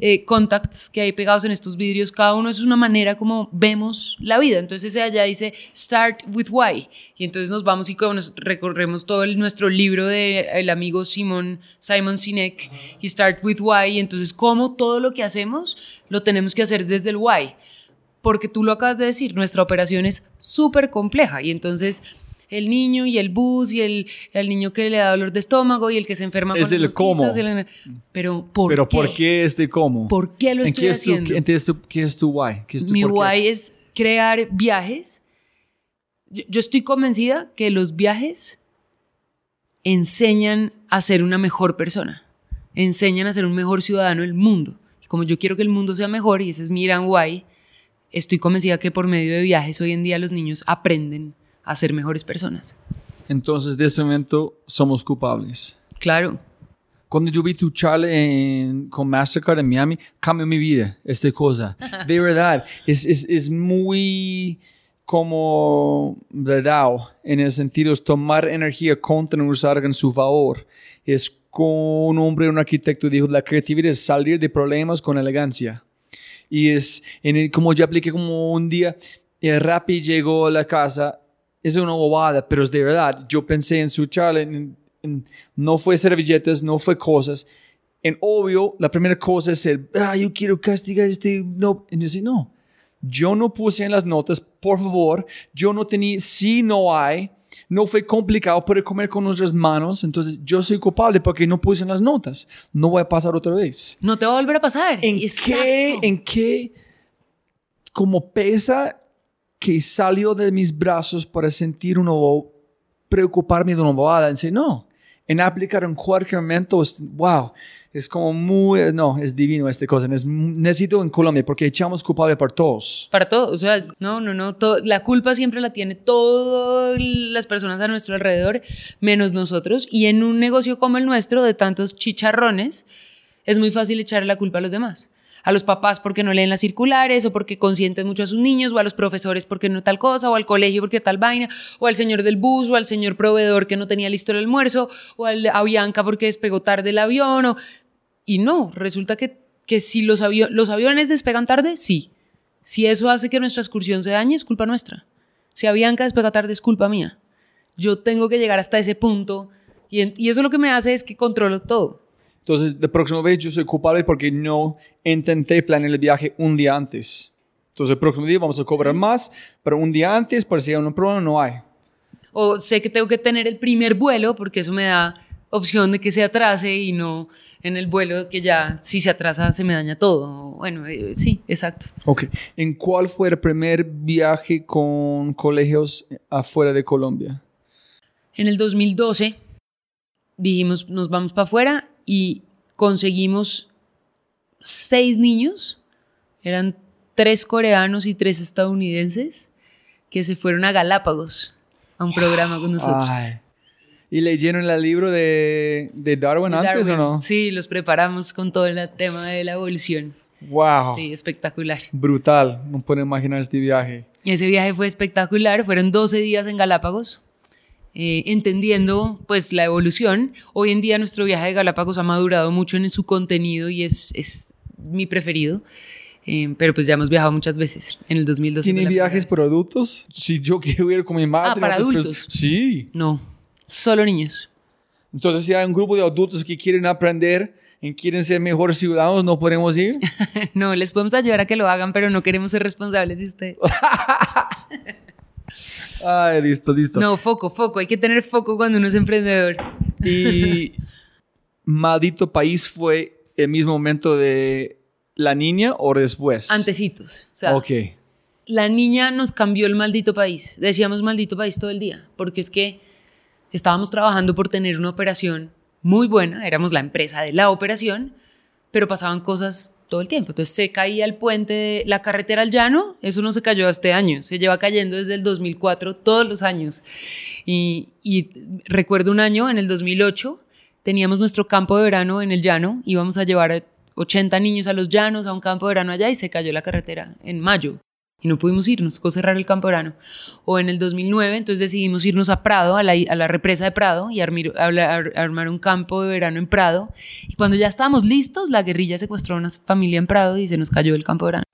eh, contacts que hay pegados en estos vidrios, cada uno es una manera como vemos la vida. Entonces ese allá dice Start with Why. Y entonces nos vamos y nos recorremos todo nuestro libro del el amigo Simon, Simon Sinek y Start with Why. Y entonces cómo todo lo que hacemos lo tenemos que hacer desde el Why. Porque tú lo acabas de decir, nuestra operación es súper compleja y entonces el niño y el bus y el, el, niño que le da dolor de estómago y el que se enferma es el cómo. pero ¿por pero qué? ¿por qué este cómo? ¿Por qué lo estoy haciendo? entonces, ¿qué es tu why? ¿Qué es tu Mi why es crear viajes. Yo, yo estoy convencida que los viajes enseñan a ser una mejor persona, enseñan a ser un mejor ciudadano del mundo. Y como yo quiero que el mundo sea mejor, y ese es mi gran why, estoy convencida que por medio de viajes hoy en día los niños aprenden a ser mejores personas. Entonces, de ese momento, somos culpables. Claro. Cuando yo vi tu charla en, con Mastercard en Miami, cambió mi vida, esta cosa. De <laughs> verdad, es, es, es muy como de DAO, en el sentido de tomar energía contra usar en su favor. Es con un hombre, un arquitecto, dijo, la creatividad es salir de problemas con elegancia. Y es, en el, como yo apliqué como un día, el Rappi llegó a la casa es una bobada, pero es de verdad. Yo pensé en su charla, no fue servilletas, no fue cosas. En obvio, la primera cosa es el, ah, yo quiero castigar este, no. Y yo no, yo no puse en las notas, por favor, yo no tenía, si no hay, no fue complicado poder comer con nuestras manos, entonces yo soy culpable porque no puse en las notas. No voy a pasar otra vez. No te va a volver a pasar. ¿En qué, en qué como pesa que salió de mis brazos para sentir una preocuparme de una bobada. Dice, no, en aplicar en cualquier momento, wow, es como muy, no, es divino esta cosa. Es, necesito en Colombia porque echamos culpable para todos. Para todos, o sea, no, no, no, la culpa siempre la tiene todas las personas a nuestro alrededor, menos nosotros. Y en un negocio como el nuestro, de tantos chicharrones, es muy fácil echarle la culpa a los demás a los papás porque no leen las circulares o porque consienten mucho a sus niños o a los profesores porque no tal cosa o al colegio porque tal vaina o al señor del bus o al señor proveedor que no tenía listo el almuerzo o a Bianca porque despegó tarde el avión o... y no, resulta que, que si los, los aviones despegan tarde, sí. Si eso hace que nuestra excursión se dañe, es culpa nuestra. Si a Bianca despega tarde, es culpa mía. Yo tengo que llegar hasta ese punto y, y eso lo que me hace es que controlo todo. Entonces, la próxima vez yo soy culpable porque no intenté planear el viaje un día antes. Entonces, el próximo día vamos a cobrar más, pero un día antes, por si hay un problema, no hay. O sé que tengo que tener el primer vuelo porque eso me da opción de que se atrase y no en el vuelo que ya si se atrasa se me daña todo. Bueno, eh, sí, exacto. Ok. ¿En cuál fue el primer viaje con colegios afuera de Colombia? En el 2012 dijimos, nos vamos para afuera y conseguimos seis niños, eran tres coreanos y tres estadounidenses, que se fueron a Galápagos a un programa con nosotros. ¿Y leyeron el libro de, Darwin antes o no? Sí, los preparamos con todo el tema de la evolución. ¡Wow! Sí, espectacular. Brutal, no puedo imaginar este viaje. Ese viaje fue espectacular, fueron 12 días en Galápagos. Eh, entendiendo pues la evolución. Hoy en día nuestro viaje de Galápagos ha madurado mucho en su contenido y es, es mi preferido. Eh, pero pues ya hemos viajado muchas veces en el 2012. ¿Tiene viajes para adultos? Si yo <laughs> quiero ir con mi madre. Ah, para adultos. sí. No, solo niños. Entonces, si hay un grupo de adultos que quieren aprender y quieren ser mejores ciudadanos, ¿no podemos ir? <laughs> no, les podemos ayudar a que lo hagan, pero no queremos ser responsables de ustedes. <laughs> Ay, listo, listo. No, foco, foco. Hay que tener foco cuando uno es emprendedor. Y <laughs> maldito país fue el mismo momento de la niña o después? Antecitos. O sea, ok. La niña nos cambió el maldito país. Decíamos maldito país todo el día, porque es que estábamos trabajando por tener una operación muy buena, éramos la empresa de la operación, pero pasaban cosas todo el tiempo. Entonces se caía el puente, la carretera al llano, eso no se cayó este año, se lleva cayendo desde el 2004 todos los años. Y, recuerdo un año, en el 2008, teníamos nuestro campo de verano en el llano, íbamos a llevar 80 niños a los llanos, a un campo de verano allá y se cayó la carretera en mayo y no pudimos ir, nos tocó cerrar el campo verano. O en el 2009, entonces decidimos irnos a Prado, a la, a la represa de Prado, y armar, un campo de verano en Prado. Y cuando ya estábamos listos, la guerrilla secuestró a una familia en Prado y se nos cayó el campo de verano.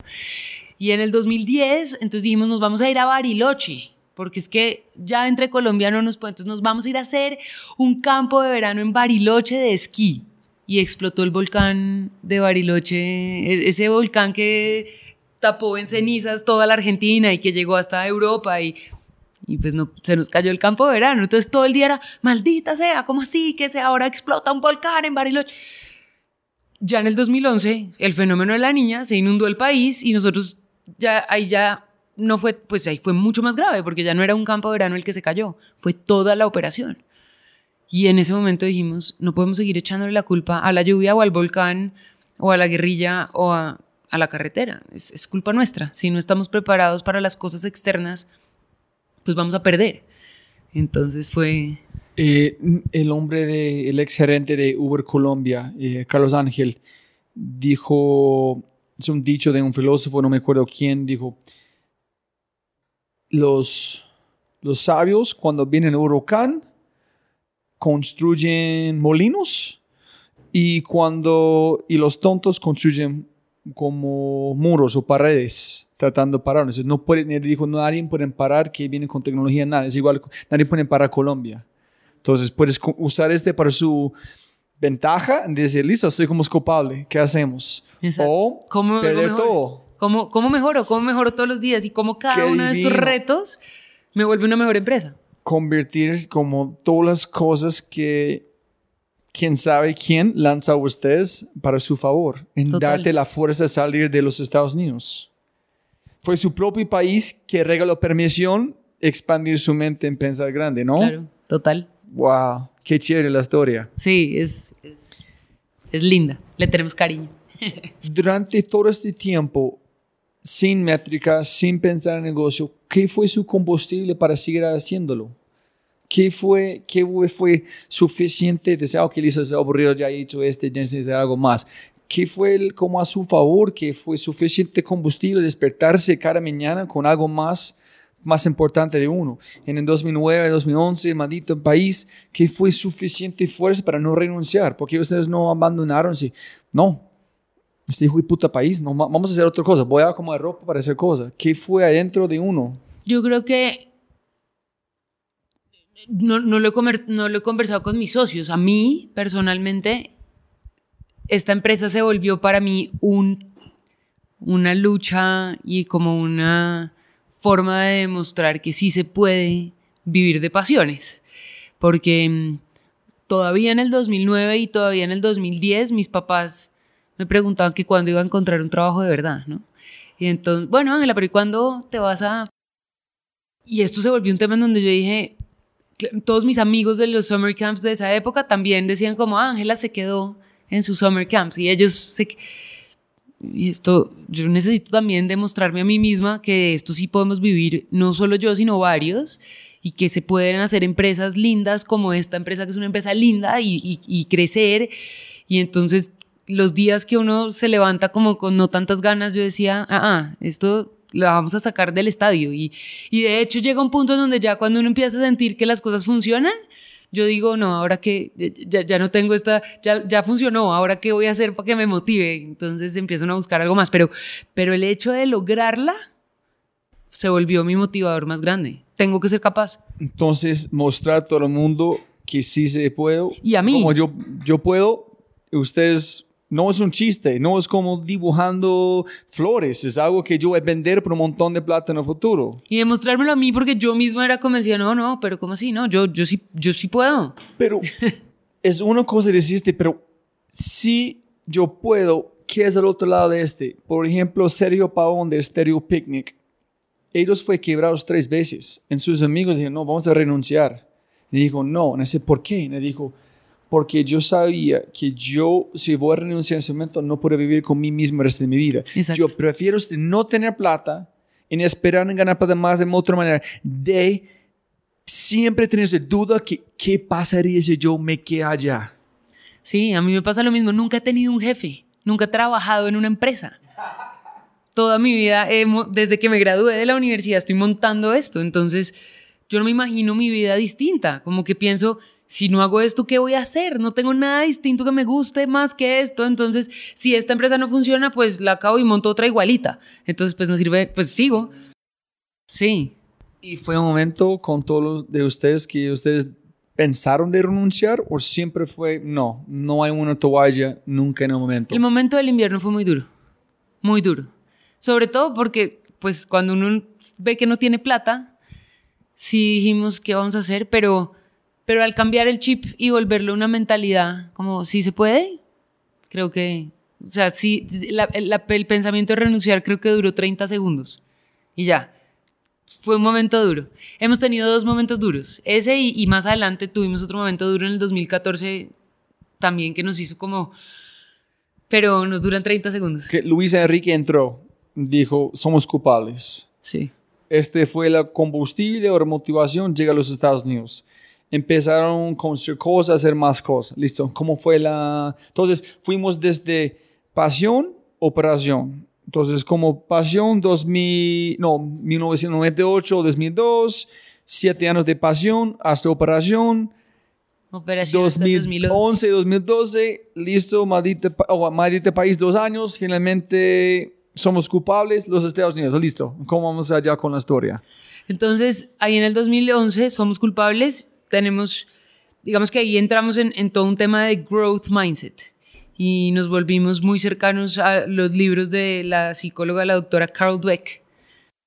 Y en el 2010, entonces dijimos, nos vamos a ir a Bariloche, porque es que ya entre colombianos nos entonces nos vamos a ir a hacer un campo de verano en Bariloche de esquí. Y explotó el volcán de Bariloche, e-, ese volcán que tapó en cenizas toda la Argentina y que llegó hasta Europa y, pues no, se nos cayó el campo de verano. Entonces todo el día era, maldita sea, ¿cómo así que se ahora explota un volcán en Bariloche? Ya en el 2011, el fenómeno de la niña se inundó el país y nosotros ya ahí ya no fue, pues ahí fue mucho más grave porque ya no era un campo de verano el que se cayó, fue toda la operación. Y en ese momento dijimos, no podemos seguir echándole la culpa a la lluvia o al volcán o a la guerrilla o a a la carretera. Es, culpa nuestra. Si no estamos preparados para las cosas externas, pues vamos a perder. Entonces fue... Eh, el hombre, de, el ex gerente de Uber Colombia, eh, Carlos Ángel, dijo, es un dicho de un filósofo, no me acuerdo quién, dijo, los, los sabios cuando vienen huracán construyen molinos y cuando y los tontos construyen como muros o paredes tratando de parar. no puede, dijo, no, nadie puede parar que viene con tecnología, nada. Es igual, nadie puede parar Colombia. Entonces puedes usar este para su ventaja, decir, listo, estoy como culpable, ¿qué hacemos? O ¿Cómo, perder todo. ¿Cómo, ¿Cómo mejoro? ¿Cómo mejoro todos los días? Y cómo cada uno de estos retos me vuelve una mejor empresa. Convertir como todas las cosas que quién sabe quién lanza a ustedes para su favor, en darte la fuerza de salir de los Estados Unidos. fue su propio país que regaló permisión expandir su mente en pensar grande, ¿no? Claro, total. Wow, qué chévere la historia. Sí, es, es, es linda. Le tenemos cariño. <laughs> Durante todo este tiempo, sin métricas, sin pensar en negocio, ¿qué fue su combustible para seguir haciéndolo? ¿Qué fue, qué fue suficiente? Decir, ok, listo, es aburrido, ya he hecho este, ya necesito algo más. ¿Qué fue el, como a su favor? ¿Qué fue suficiente combustible despertarse cada mañana con algo más, más importante de uno? En el 2009, 2011, maldito país, ¿qué fue suficiente fuerza para no renunciar? Porque ustedes no abandonaron, sí. No, este hijo de puta país, no, vamos a hacer otra cosa, voy a acomodar ropa para hacer cosas. ¿Qué fue adentro de uno? Yo creo que no, no, lo he no lo he conversado con mis socios. A mí, personalmente, esta empresa se volvió para mí un, una lucha y como una forma de demostrar que sí se puede vivir de pasiones. Porque mm, todavía en el 2009 y todavía en el 2010 mis papás me preguntaban que cuándo iba a encontrar un trabajo de verdad, ¿no? Y entonces, bueno, Ángela, pero ¿y cuándo te vas a...? Y esto se volvió un tema en donde yo dije, todos mis amigos de los summer camps de esa época también decían como, ah, Ángela se quedó en sus summer camps y ellos se... Y esto, yo necesito también demostrarme a mí misma que esto sí podemos vivir, no solo yo, sino varios, y que se pueden hacer empresas lindas como esta empresa, que es una empresa linda, y, y crecer. Y entonces los días que uno se levanta como con no tantas ganas, yo decía, ah, ah esto lo vamos a sacar del estadio. Y, y de hecho llega un punto en donde ya cuando uno empieza a sentir que las cosas funcionan, yo digo, no, ahora que ya, ya, no tengo esta, ya, ya funcionó, ahora qué voy a hacer para que me motive. Entonces empiezan a buscar algo más. Pero, pero el hecho de lograrla se volvió mi motivador más grande. Tengo que ser capaz. Entonces, mostrar a todo el mundo que sí se puede. Y a mí. Como yo, yo puedo, ustedes no es un chiste, no es como dibujando flores, es algo que yo voy a vender por un montón de plata en el futuro. Y demostrármelo a mí porque yo mismo era convencida, no, no, pero ¿cómo así? No, yo, yo, sí, yo sí puedo. Pero <laughs> es una cosa decirte, pero si yo puedo, ¿qué es el otro lado de este? Por ejemplo, Sergio Pavón de Stereo Picnic, ellos fue quebrados tres veces. En sus amigos dijeron, no, vamos a renunciar. Y dijo, no, no sé por qué. Y dijo, porque yo sabía que yo, si voy a renunciar en ese momento, no puedo vivir con mí mismo el resto de mi vida. Yo prefiero no tener plata y esperar en ganar plata más de otra manera, de siempre tener esa duda que qué pasaría si yo me quedé allá. Sí, a mí me pasa lo mismo. Nunca he tenido un jefe, nunca he trabajado en una empresa. Toda mi vida, desde que me gradué de la universidad, estoy montando esto. Entonces, yo no me imagino mi vida distinta. Como que pienso, si no hago esto, ¿qué voy a hacer? No tengo nada distinto que me guste más que esto. Entonces, si esta empresa no funciona, pues la acabo y monto otra igualita. Entonces, pues no sirve, pues sigo. Sí. ¿Y fue un momento con todos de ustedes que ustedes pensaron de renunciar o siempre fue, no, no hay una toalla nunca en el momento? El momento del invierno fue muy duro, muy duro. Sobre todo porque, pues, cuando uno ve que no tiene plata, sí dijimos, ¿qué vamos a hacer? Pero pero al cambiar el chip y volverlo una mentalidad, como si se puede, creo que, o sea, sí, el pensamiento de renunciar creo que duró 30 segundos y ya. Fue un momento duro. Hemos tenido dos momentos duros. Ese y, más adelante tuvimos otro momento duro en el 2014 también que nos hizo como... Pero nos duran 30 segundos. Que Luis Enrique entró, dijo, somos culpables. Sí. Este fue la combustible o motivación, llega a los Estados Unidos empezaron con su cosas a hacer más cosas. Listo, ¿cómo fue la...? Entonces, fuimos desde pasión, operación. Entonces, como pasión, 2000, no, 1998, 2002, siete años de pasión hasta operación. Operación 2011, 2012, listo, maldita, oh, maldita país, dos años, finalmente somos culpables, los Estados Unidos, listo. ¿Cómo vamos allá con la historia? Entonces, ahí en el 2011 somos culpables tenemos, digamos que ahí entramos en, en todo un tema de growth mindset y nos volvimos muy cercanos a los libros de la psicóloga, la doctora Carol Dweck.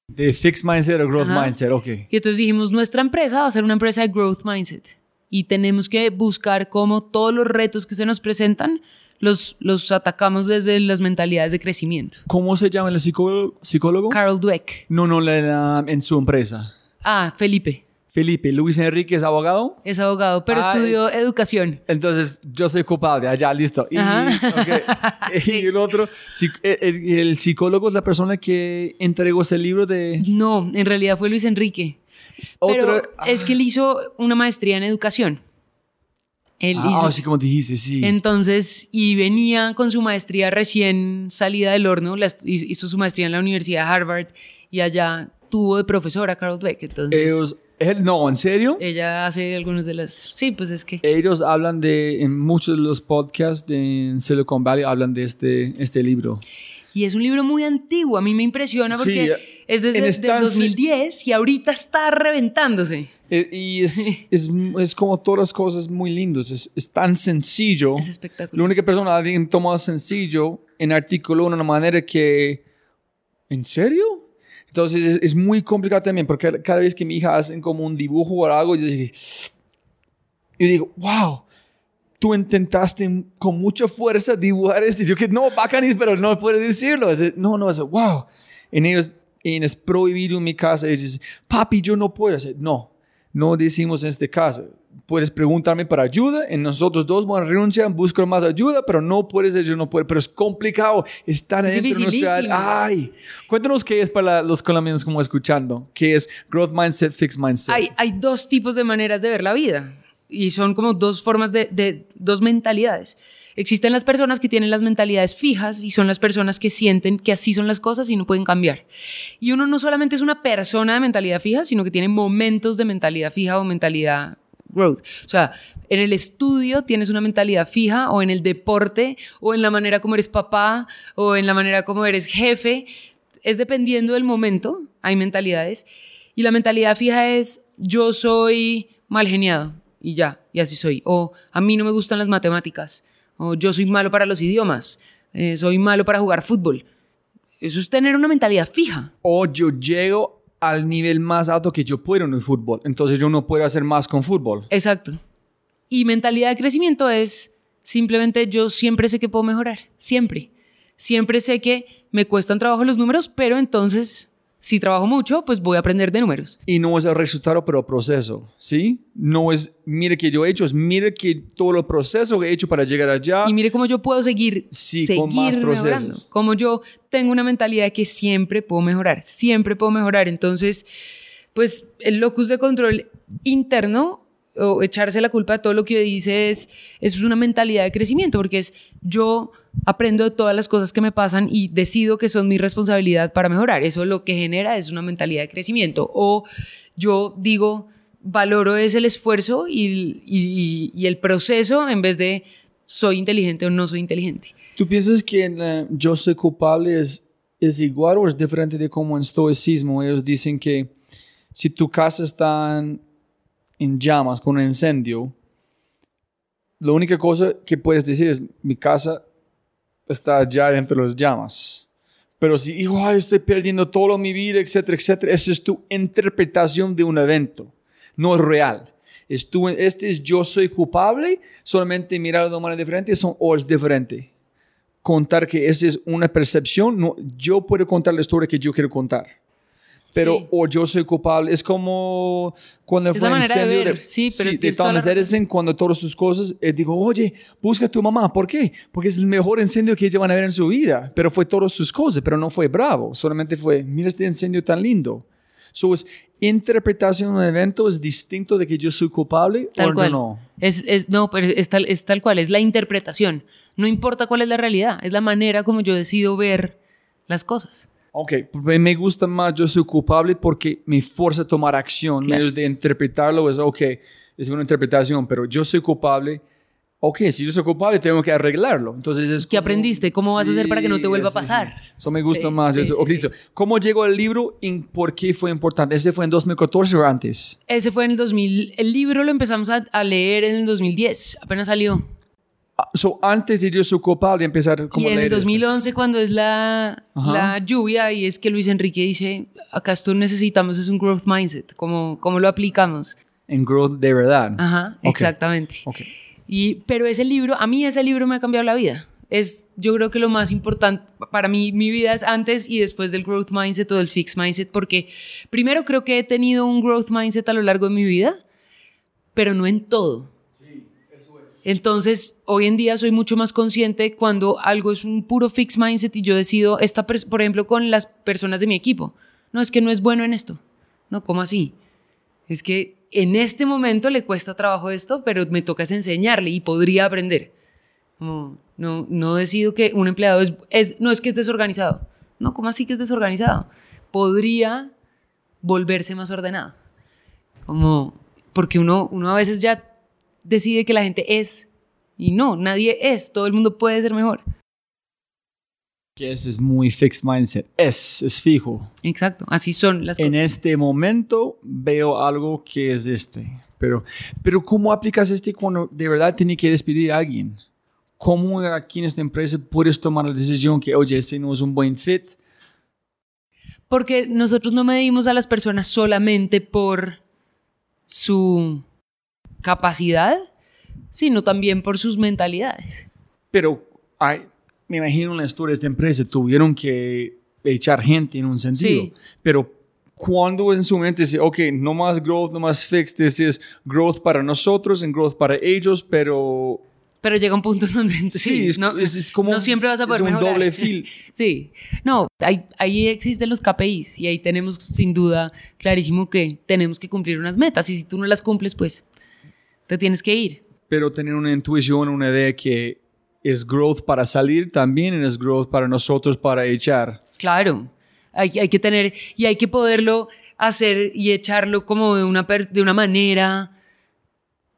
De Fixed Mindset o Growth Mindset, ok. Y entonces dijimos, nuestra empresa va a ser una empresa de Growth Mindset y tenemos que buscar cómo todos los retos que se nos presentan los, los atacamos desde las mentalidades de crecimiento. ¿Cómo se llama el psicólogo? psicólogo? Carol Dweck. No, no, la- la- en su empresa. Ah, Felipe. Felipe, Luis Enrique es abogado. Es abogado, pero Ah, estudió educación. Entonces, yo soy culpable, allá, listo. Y, <laughs> el otro, psic- el, el psicólogo es la persona que entregó ese libro de... No, en realidad fue Luis Enrique. Pero Otro- es que él hizo una maestría en educación. Él Ah, hizo- así como dijiste, sí. Entonces, y venía con su maestría recién salida del horno, la hizo su maestría en la Universidad de Harvard y allá tuvo de profesora a Carol Dweck. Entonces, Ellos, él- no, ¿en serio? ella hace algunas de las... Sí, pues es que... Ellos hablan de, en muchos de los podcasts de Silicon Valley, hablan de este, este libro. Y es un libro muy antiguo, a mí me impresiona porque Sí, es desde estancia- 2010 y ahorita está reventándose. Eh, Y es, es, es como todas las cosas muy lindos. Es, es tan sencillo. Es espectacular. La única persona alguien toma sencillo en artículo de una manera que... ¿En serio? Entonces es, muy complicado también porque cada vez que mi hija hacen como un dibujo o algo, yo digo, yo digo wow, tú intentaste con mucha fuerza dibujar esto. Yo que no, bacanis, pero no puedes decirlo. Es- no, no, es wow. En ellos, en es prohibido en mi casa. Ellos dicen, papi, yo no puedo hacer. No, no decimos en este caso. Puedes preguntarme para ayuda. En nosotros dos vamos a renunciar, buscar más ayuda, pero no puedes yo no puedo. Pero es complicado estar Es dentro de nuestra... Ay, cuéntanos qué es para los colombianos como escuchando. ¿Qué es growth mindset, fixed mindset? Hay, hay dos tipos de maneras de ver la vida y son como dos formas de, de- dos mentalidades. Existen las personas que tienen las mentalidades fijas y son las personas que sienten que así son las cosas y no pueden cambiar. Y uno no solamente es una persona de mentalidad fija, sino que tiene momentos de mentalidad fija o mentalidad growth. O sea, en el estudio tienes una mentalidad fija o en el deporte o en la manera como eres papá o en la manera como eres jefe. Es dependiendo del momento, hay mentalidades. Y la mentalidad fija es yo soy mal geniado y ya, y así soy. O a mí no me gustan las matemáticas. O yo soy malo para los idiomas. eh, soy malo para jugar fútbol. Eso es tener una mentalidad fija. o yo llego al nivel más alto que yo puedo en el fútbol. Entonces yo no puedo hacer más con fútbol. Exacto. Y mentalidad de crecimiento es simplemente yo siempre sé que puedo mejorar. Siempre. Siempre sé que me cuestan trabajo los números, pero entonces, si trabajo mucho, pues voy a aprender de números. Y no es el resultado, pero el proceso, ¿sí? No es, mire que yo he hecho, es mire que todo el proceso que he hecho para llegar allá. Y mire cómo yo puedo seguir, Sí, seguir con más mejorando. procesos. Como yo tengo una mentalidad de que siempre puedo mejorar, siempre puedo mejorar. Entonces, pues el locus de control interno o echarse la culpa de todo lo que dice es, eso es una mentalidad de crecimiento, porque es yo aprendo de todas las cosas que me pasan y decido que son mi responsabilidad para mejorar. Eso lo que genera es una mentalidad de crecimiento. O yo digo, valoro es el esfuerzo y, y- y el proceso en vez de soy inteligente o no soy inteligente. ¿Tú piensas que en, eh, yo soy culpable es, es igual o es diferente de como en estoicismo? Ellos dicen que si tu casa está en, en llamas con un incendio, la única cosa que puedes decir es mi casa está dentro de las llamas. Pero si, hijo, ay, estoy perdiendo toda mi vida, etcétera, etcétera, esa es tu interpretación de un evento. No es real. Es tu, este es yo soy culpable, solamente mirar de una manera diferente son, o es diferente. Contar que esa es una percepción, no, yo puedo contar la historia que yo quiero contar. Pero Sí. o yo soy culpable, es como cuando Es fue la el manera de incendio ver, sí, pero de tienes toda la Thomas Edison, cuando todas sus cosas, él dijo, oye, busca a tu mamá, ¿por qué? Porque es el mejor incendio que ellos van a ver en su vida, pero fue todas sus cosas, pero no fue bravo, solamente fue, mira este incendio tan lindo. So, es, interpretación de un evento es distinto de que yo soy culpable Tal o cual. no. Es, es- no, pero es tal, es tal cual, es la interpretación. No importa cuál es la realidad, es la manera como yo decido ver las cosas. Ok, pues me gusta más yo soy culpable porque me fuerza a tomar acción. En vez de interpretarlo es, ok, es una interpretación, pero yo soy culpable. Ok, si yo soy culpable, tengo que arreglarlo. Entonces es ¿Qué como- aprendiste? ¿Cómo vas a hacer para que no te vuelva a sí, sí. pasar? Eso me gusta Sí, más. sí, eso. sí, Ok, sí. listo. ¿Cómo llegó el libro y por qué fue importante? ¿Ese fue en 2014 o antes? Ese fue en el 2000, el libro lo empezamos a, a leer en el 2010, apenas salió. Ah, So, antes de yo soy culpable, empezar como y en el leer esto. 2011 cuando es la, la lluvia y es que Luis Enrique dice, acá esto necesitamos es un growth mindset, ¿cómo, cómo lo aplicamos? En growth de verdad. Ajá, Ok. exactamente. Ok. Y, pero ese libro, a mí ese libro me ha cambiado la vida. Es, yo creo que lo más importante para mí, mi vida es antes y después del growth mindset o del fixed mindset, porque primero creo que he tenido un growth mindset a lo largo de mi vida, pero no en todo. Entonces, hoy en día soy mucho más consciente cuando algo es un puro fixed mindset y yo decido, esta por ejemplo, con las personas de mi equipo. No, es que no es bueno en esto. No, ¿cómo así? Es que en este momento le cuesta trabajo esto, pero me toca enseñarle y podría aprender. no, no decido que un empleado es, es, no es que es desorganizado. No, ¿cómo así que es desorganizado? Podría volverse más ordenado. Como, porque uno, uno a veces ya decide que la gente es y no, nadie es, todo el mundo puede ser mejor. Que ese es muy fixed mindset, es, es fijo. Exacto, así son las en cosas. En este momento veo algo que es este, pero, pero ¿cómo aplicas este cuando de verdad tiene que despedir a alguien? ¿Cómo aquí en esta empresa puedes tomar la decisión que, oye, este no es un buen fit? Porque nosotros no medimos a las personas solamente por su capacidad, sino también por sus mentalidades. Pero hay, me imagino en las historias de empresa tuvieron que echar gente en un sentido, Sí. pero cuando en su mente dice, ok, no más growth, no más fixed, este es growth para nosotros y growth para ellos, pero Pero llega un punto donde sí, sí, es, no, es- es como no siempre vas a poder es un mejorar. doble <laughs> fil. Sí, no, ahí, ahí existen los KPIs y ahí tenemos sin duda clarísimo que tenemos que cumplir unas metas y si tú no las cumples, pues te tienes que ir. pero tener una intuición, una idea que es growth para salir también es growth para nosotros para echar. Claro, hay, hay que tener y hay que poderlo hacer y echarlo como de una, de una manera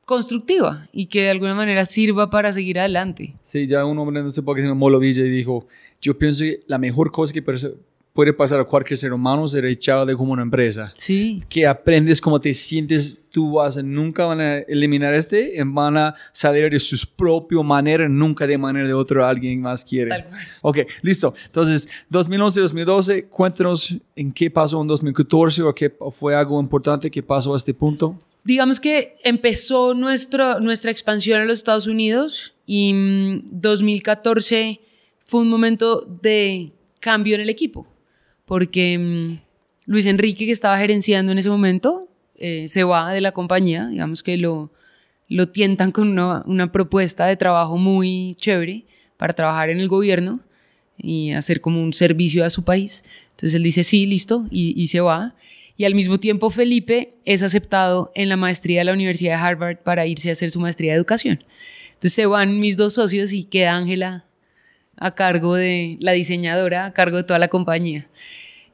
constructiva y que de alguna manera sirva para seguir adelante. Sí, ya un hombre no sé por qué se llama Molo Villa y dijo, yo pienso que la mejor cosa que puede pasar a cualquier ser humano ser echado de como una empresa. Sí, Que aprendes cómo te sientes, tú vas a, nunca van a eliminar este, y van a salir de su propia manera, nunca de manera de otro alguien más quiere. Tal cual. Ok, listo. Entonces, 2011-2012, cuéntanos en qué pasó en 2014 o qué fue algo importante que pasó a este punto. digamos que empezó nuestro, nuestra expansión a los Estados Unidos y mm, 2014 fue un momento de cambio en el equipo, porque mm, Luis Enrique, que estaba gerenciando en ese momento, eh, se va de la compañía, digamos que lo, lo tientan con una, una propuesta de trabajo muy chévere para trabajar en el gobierno y hacer como un servicio a su país. Entonces él dice, sí, listo, y, y se va. Y al mismo tiempo Felipe es aceptado en la maestría de la Universidad de Harvard para irse a hacer su maestría de educación. Entonces se van mis dos socios y queda Ángela a cargo de la diseñadora, a cargo de toda la compañía.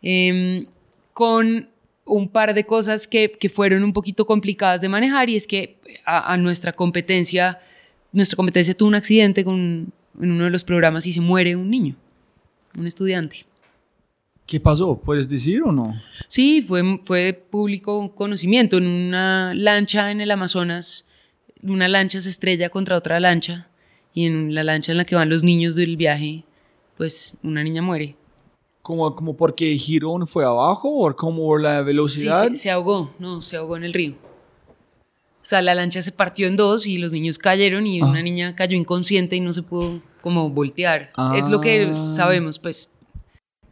Em, con un par de cosas que, que fueron un poquito complicadas de manejar y es que a, a nuestra competencia, nuestra competencia tuvo un accidente con, en uno de los programas y se muere un niño, un estudiante. ¿Qué pasó? ¿Puedes decir o no? Sí, fue, fue público conocimiento. En una lancha en el Amazonas, una lancha se estrella contra otra lancha y en la lancha en la que van los niños del viaje, pues una niña muere. ¿Como, como porque Girón fue abajo o como la Sí, velocidad? se, se ahogó, no, se ahogó en el río. O sea, la lancha se partió en dos y los niños cayeron y Ah. una niña cayó inconsciente y no se pudo como voltear. Es lo que Ah. sabemos, pues.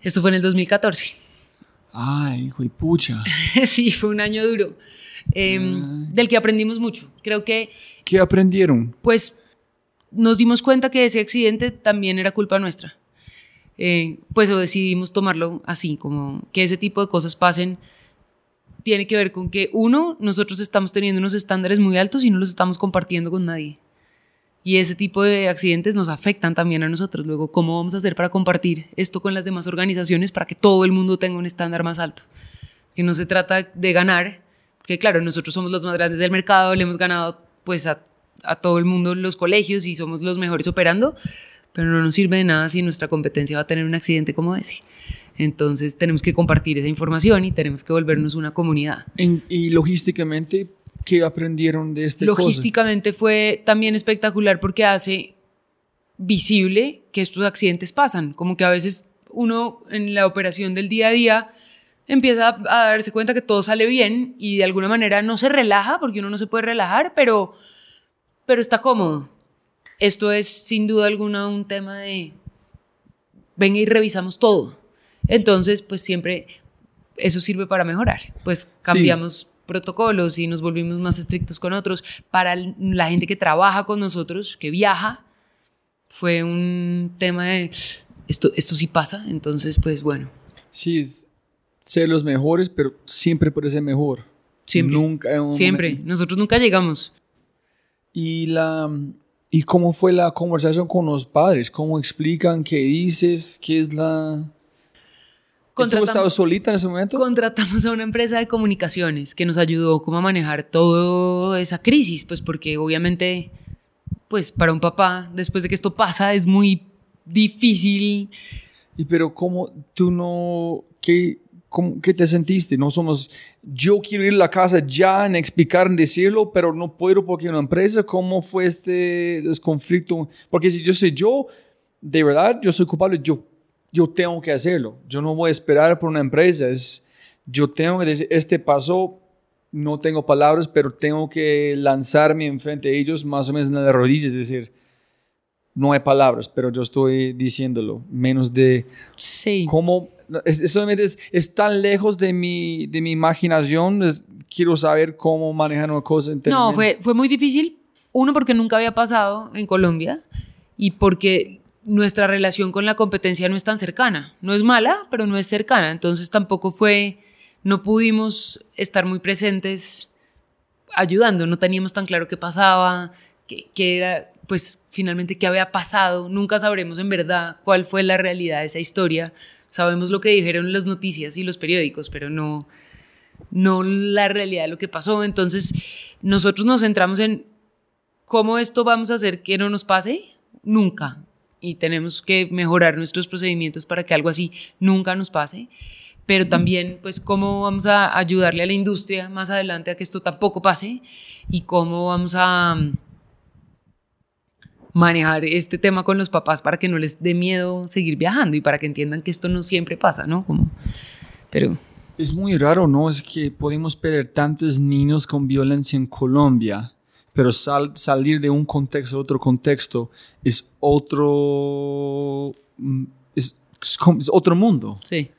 Esto fue en el 2014. Ay, hijo de pucha. <laughs> sí, fue un año duro, em, del que aprendimos mucho. Creo que, ¿Qué aprendieron? pues, nos dimos cuenta que ese accidente también era culpa nuestra. Eh, pues decidimos tomarlo así, como que ese tipo de cosas pasen. Tiene que ver con que, uno, nosotros estamos teniendo unos estándares muy altos y no los estamos compartiendo con nadie. Y ese tipo de accidentes nos afectan también a nosotros. Luego, ¿cómo vamos a hacer para compartir esto con las demás organizaciones para que todo el mundo tenga un estándar más alto? Que no se trata de ganar, porque claro, nosotros somos los más grandes del mercado, le hemos ganado pues a, a todo el mundo los colegios y somos los mejores operando, pero no nos sirve de nada si nuestra competencia va a tener un accidente como ese. Entonces tenemos que compartir esa información y tenemos que volvernos una comunidad. En- y logísticamente, ¿qué aprendieron de este Logísticamente fue también espectacular porque hace visible que estos accidentes pasan, como que a veces uno en la operación del día a día empieza a darse cuenta que todo sale bien y de alguna manera no se relaja, porque uno no se puede relajar, pero, pero está cómodo. Esto es sin duda alguna un tema de venga y revisamos todo. Entonces, pues siempre eso sirve para mejorar. Pues cambiamos protocolos y nos volvimos más estrictos con otros. Para la gente que trabaja con nosotros, que viaja, fue un tema de esto, esto sí pasa. Entonces, pues bueno. Sí, ser los mejores, pero siempre puede ser mejor. Siempre. Nunca. Siempre. momento- Nosotros nunca llegamos. Y, la, ¿Y cómo fue la conversación con los padres? ¿Cómo explican qué dices? ¿Qué es la...? ¿Tú estabas solita en ese momento? Contratamos a una empresa de comunicaciones que nos ayudó como a manejar toda esa crisis, pues porque obviamente, pues para un papá, después de que esto pasa, es muy difícil. Y pero cómo tú no, qué, cómo, qué te sentiste? No somos, yo quiero ir a la casa ya en explicar, en decirlo, pero no puedo porque una empresa. ¿Cómo fue este desconflicto? Porque si yo soy yo, de verdad, yo soy culpable, yo, yo tengo que hacerlo. Yo no voy a esperar por una empresa. Es, yo tengo que decir, este pasó, no tengo palabras, pero tengo que lanzarme enfrente de ellos más o menos en las rodillas, es decir, no hay palabras, pero yo estoy diciéndolo, menos de Sí. cómo, es, solamente es, es tan lejos de mi, de mi imaginación, es- quiero saber cómo manejar una cosa No, fue, fue muy difícil. Uno, porque nunca había pasado en Colombia y porque nuestra relación con la competencia no es tan cercana. No es mala, pero no es cercana. Entonces tampoco fue, no pudimos estar muy presentes ayudando. No teníamos tan claro qué pasaba, qué, qué era, pues finalmente qué había pasado. Nunca sabremos en verdad cuál fue la realidad de esa historia. Sabemos lo que dijeron las noticias y los periódicos, pero no, no la realidad de lo que pasó. Entonces, nosotros nos centramos en cómo esto vamos a hacer que no nos pase nunca. Y tenemos que mejorar nuestros procedimientos para que algo así nunca nos pase. Pero también, pues, cómo vamos a ayudarle a la industria más adelante a que esto tampoco pase y cómo vamos a manejar este tema con los papás para que no les dé miedo seguir viajando y para que entiendan que esto no siempre pasa, ¿no? Como, pero Es muy raro, ¿no? Es que podemos perder tantos niños con violencia en Colombia, pero sal- salir de un contexto a otro contexto es otro... mm, Es, es es otro mundo. sí.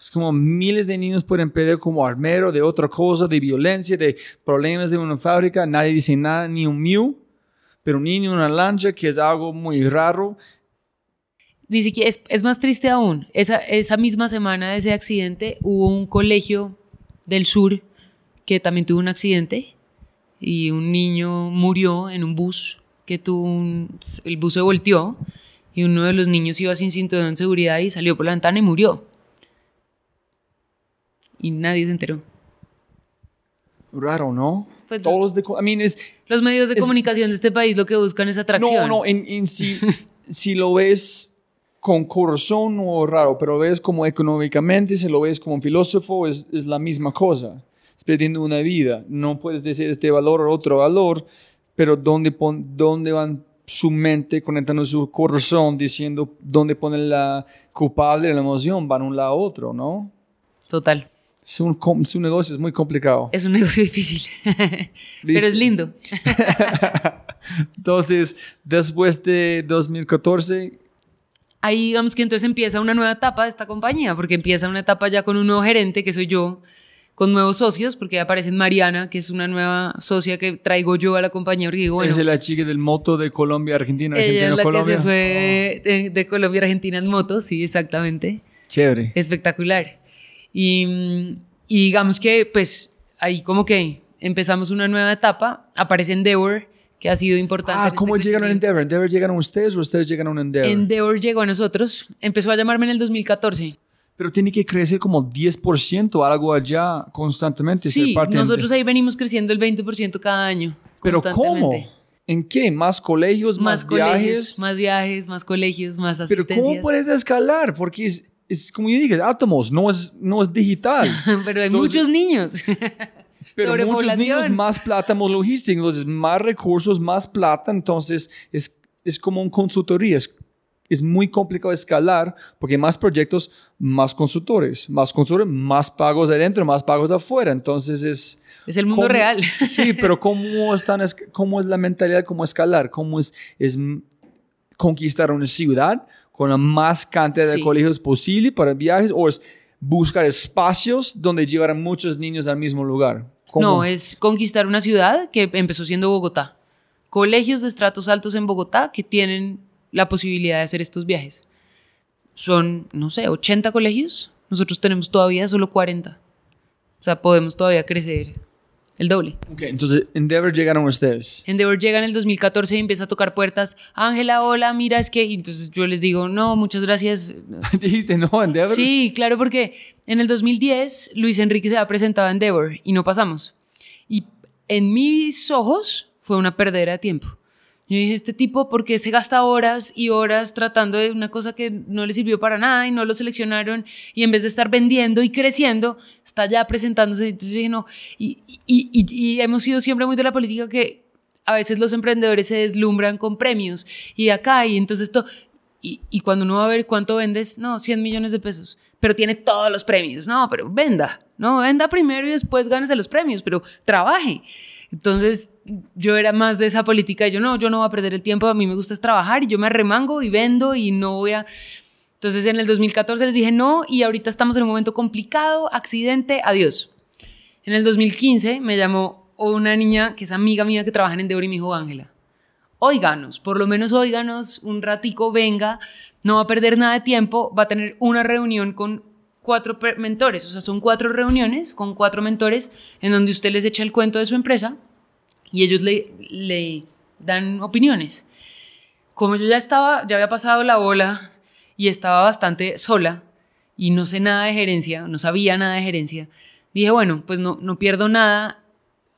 Es como miles de niños pueden perder como armero de otra cosa, de violencia, de problemas de una fábrica. Nadie dice nada, ni un miu. Pero un niño en una lancha, que es algo muy raro. Ni siquiera, es, es más triste aún. Esa, esa misma semana de ese accidente hubo un colegio del sur que también tuvo un accidente y un niño murió en un bus que tuvo un- el bus se volteó y uno de los niños iba sin cinturón de seguridad y salió por la ventana y murió. Y nadie se enteró. Raro, ¿no? Pues- Todos de... I mean, es, Los medios de Es- comunicación de este país lo que buscan es atracción. No, no, en, en si, <laughs> si lo ves con corazón no es raro, pero ves como económicamente, si lo ves como un filósofo, es, es la misma cosa. Es perdiendo una vida. No puedes decir este valor o otro valor, pero ¿dónde, pon, dónde van su mente conectando su corazón diciendo dónde ponen la culpable, la emoción? Van un lado a otro, ¿no? Total. Es un, com- es un negocio, es muy complicado. Es un negocio <laughs> difícil. Pero es lindo. <laughs> Entonces, después de 2014, ahí digamos que entonces empieza una nueva etapa de esta compañía, porque empieza una etapa ya con un nuevo gerente, que soy yo, con nuevos socios, porque ya aparece Mariana, que es una nueva socia que traigo yo a la compañía, porque digo, bueno, es la chica del moto de Colombia, Argentina, Argentina, ella es la Colombia. que se fue de, de Colombia Argentina en moto, sí, exactamente, Chévere. espectacular. Y, y digamos que pues ahí como que empezamos una nueva etapa, aparece Endeavor, que ha sido importante. Ah, este ¿cómo llegaron a. Endeavor? ¿Endeavor llegaron ustedes o ustedes llegaron a Endeavor? Endeavor llegó a nosotros, empezó a llamarme en el 2014. Pero tiene que crecer como 10% algo allá constantemente. Sí, nosotros ahí venimos creciendo el 20% cada año. ¿Pero cómo? ¿En qué? ¿Más colegios, más, Más, colegios, viajes? más viajes, más colegios, más ¿Pero asistencias. cómo puedes escalar? Porque es, es como yo dije, átomos, no es, no es digital. <laughs> Pero hay Entonces- muchos niños. <laughs> Pero muchos Sobrepoblación. niños, más plata, más logística, entonces más recursos, más plata, entonces es, es como un consultoría. Es, es muy complicado escalar porque más proyectos, más consultores, más consultores, más pagos adentro, más pagos afuera. Entonces es... Es el mundo ¿cómo- real. <laughs> Sí, pero ¿cómo, están, es- ¿cómo es la mentalidad? ¿Cómo escalar? ¿Cómo es, es conquistar una ciudad con la más cantidad de colegios posible para viajes? ¿O es buscar espacios donde llevar a muchos niños al mismo lugar? ¿Cómo? No, es conquistar una ciudad que empezó siendo Bogotá. Colegios de estratos altos en Bogotá que tienen la posibilidad de hacer estos viajes. Son, no sé, 80 colegios. Nosotros tenemos todavía solo 40. O sea, podemos todavía crecer el doble. Ok, entonces Endeavor llegaron ustedes. Endeavor llega en el 2014 y empieza a tocar puertas. Ángela, hola, mira, es que... Y entonces yo les digo, no, muchas gracias. <laughs> Dijiste, no, Endeavor. Sí, claro, porque en el 2010 Luis Enrique se había presentado a Endeavor y no pasamos. Y en mis ojos fue una perdera de tiempo. Yo dije, este tipo, ¿por qué se gasta horas y horas tratando de una cosa que no le sirvió para nada y no lo seleccionaron? Y en vez de estar vendiendo y creciendo, está ya presentándose. Entonces dije, no. Y, y, y, y hemos sido siempre muy de la política que a veces los emprendedores se deslumbran con premios y acá y entonces esto. Y, cuando uno va a ver cuánto vendes, no, 100 millones de pesos, pero tiene todos los premios. No, pero venda, no, venda primero y después gánese los premios, pero trabaje. Entonces yo era más de esa política, yo no, yo no voy a perder el tiempo, a mí me gusta es trabajar y yo me arremango y vendo y no voy a... Entonces en el 2014 les dije no y ahorita estamos en un momento complicado, accidente, adiós. En el 2015 me llamó una niña que es amiga mía que trabaja en Endeavor y me dijo, Ángela, óiganos, por lo menos óiganos, un ratico, venga, no va a perder nada de tiempo, va a tener una reunión con cuatro mentores, o sea, son cuatro reuniones con cuatro mentores en donde usted les echa el cuento de su empresa y ellos le, le dan opiniones. Como yo ya estaba, ya había pasado la ola y estaba bastante sola y no sé nada de gerencia, no sabía nada de gerencia, dije, bueno, pues no, no pierdo nada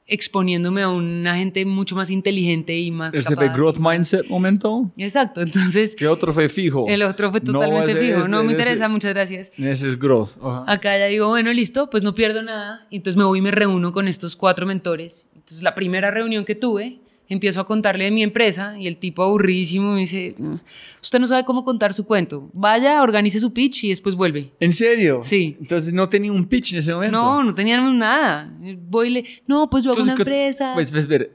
exponiéndome a una gente mucho más inteligente y más fue capaz. growth mindset momento. Exacto, entonces ¿Qué otro fue fijo? el otro fue No, totalmente ese- fijo. ese- no me ese- interesa, muchas gracias. Ese es growth. Ajá. Acá ya digo, bueno, listo, pues no pierdo nada. Entonces me voy y me reúno con estos cuatro mentores. Entonces la primera reunión que tuve, empiezo a contarle de mi empresa y el tipo aburridísimo me dice, "Mm, usted no sabe cómo contar su cuento. Vaya, organice su pitch y después vuelve. ¿En serio? Sí. Entonces no tenía un pitch en ese momento. No, no teníamos nada. Voy y le, no, pues yo hago una Entonces, ¿qué- empresa. Pues, pues, espera.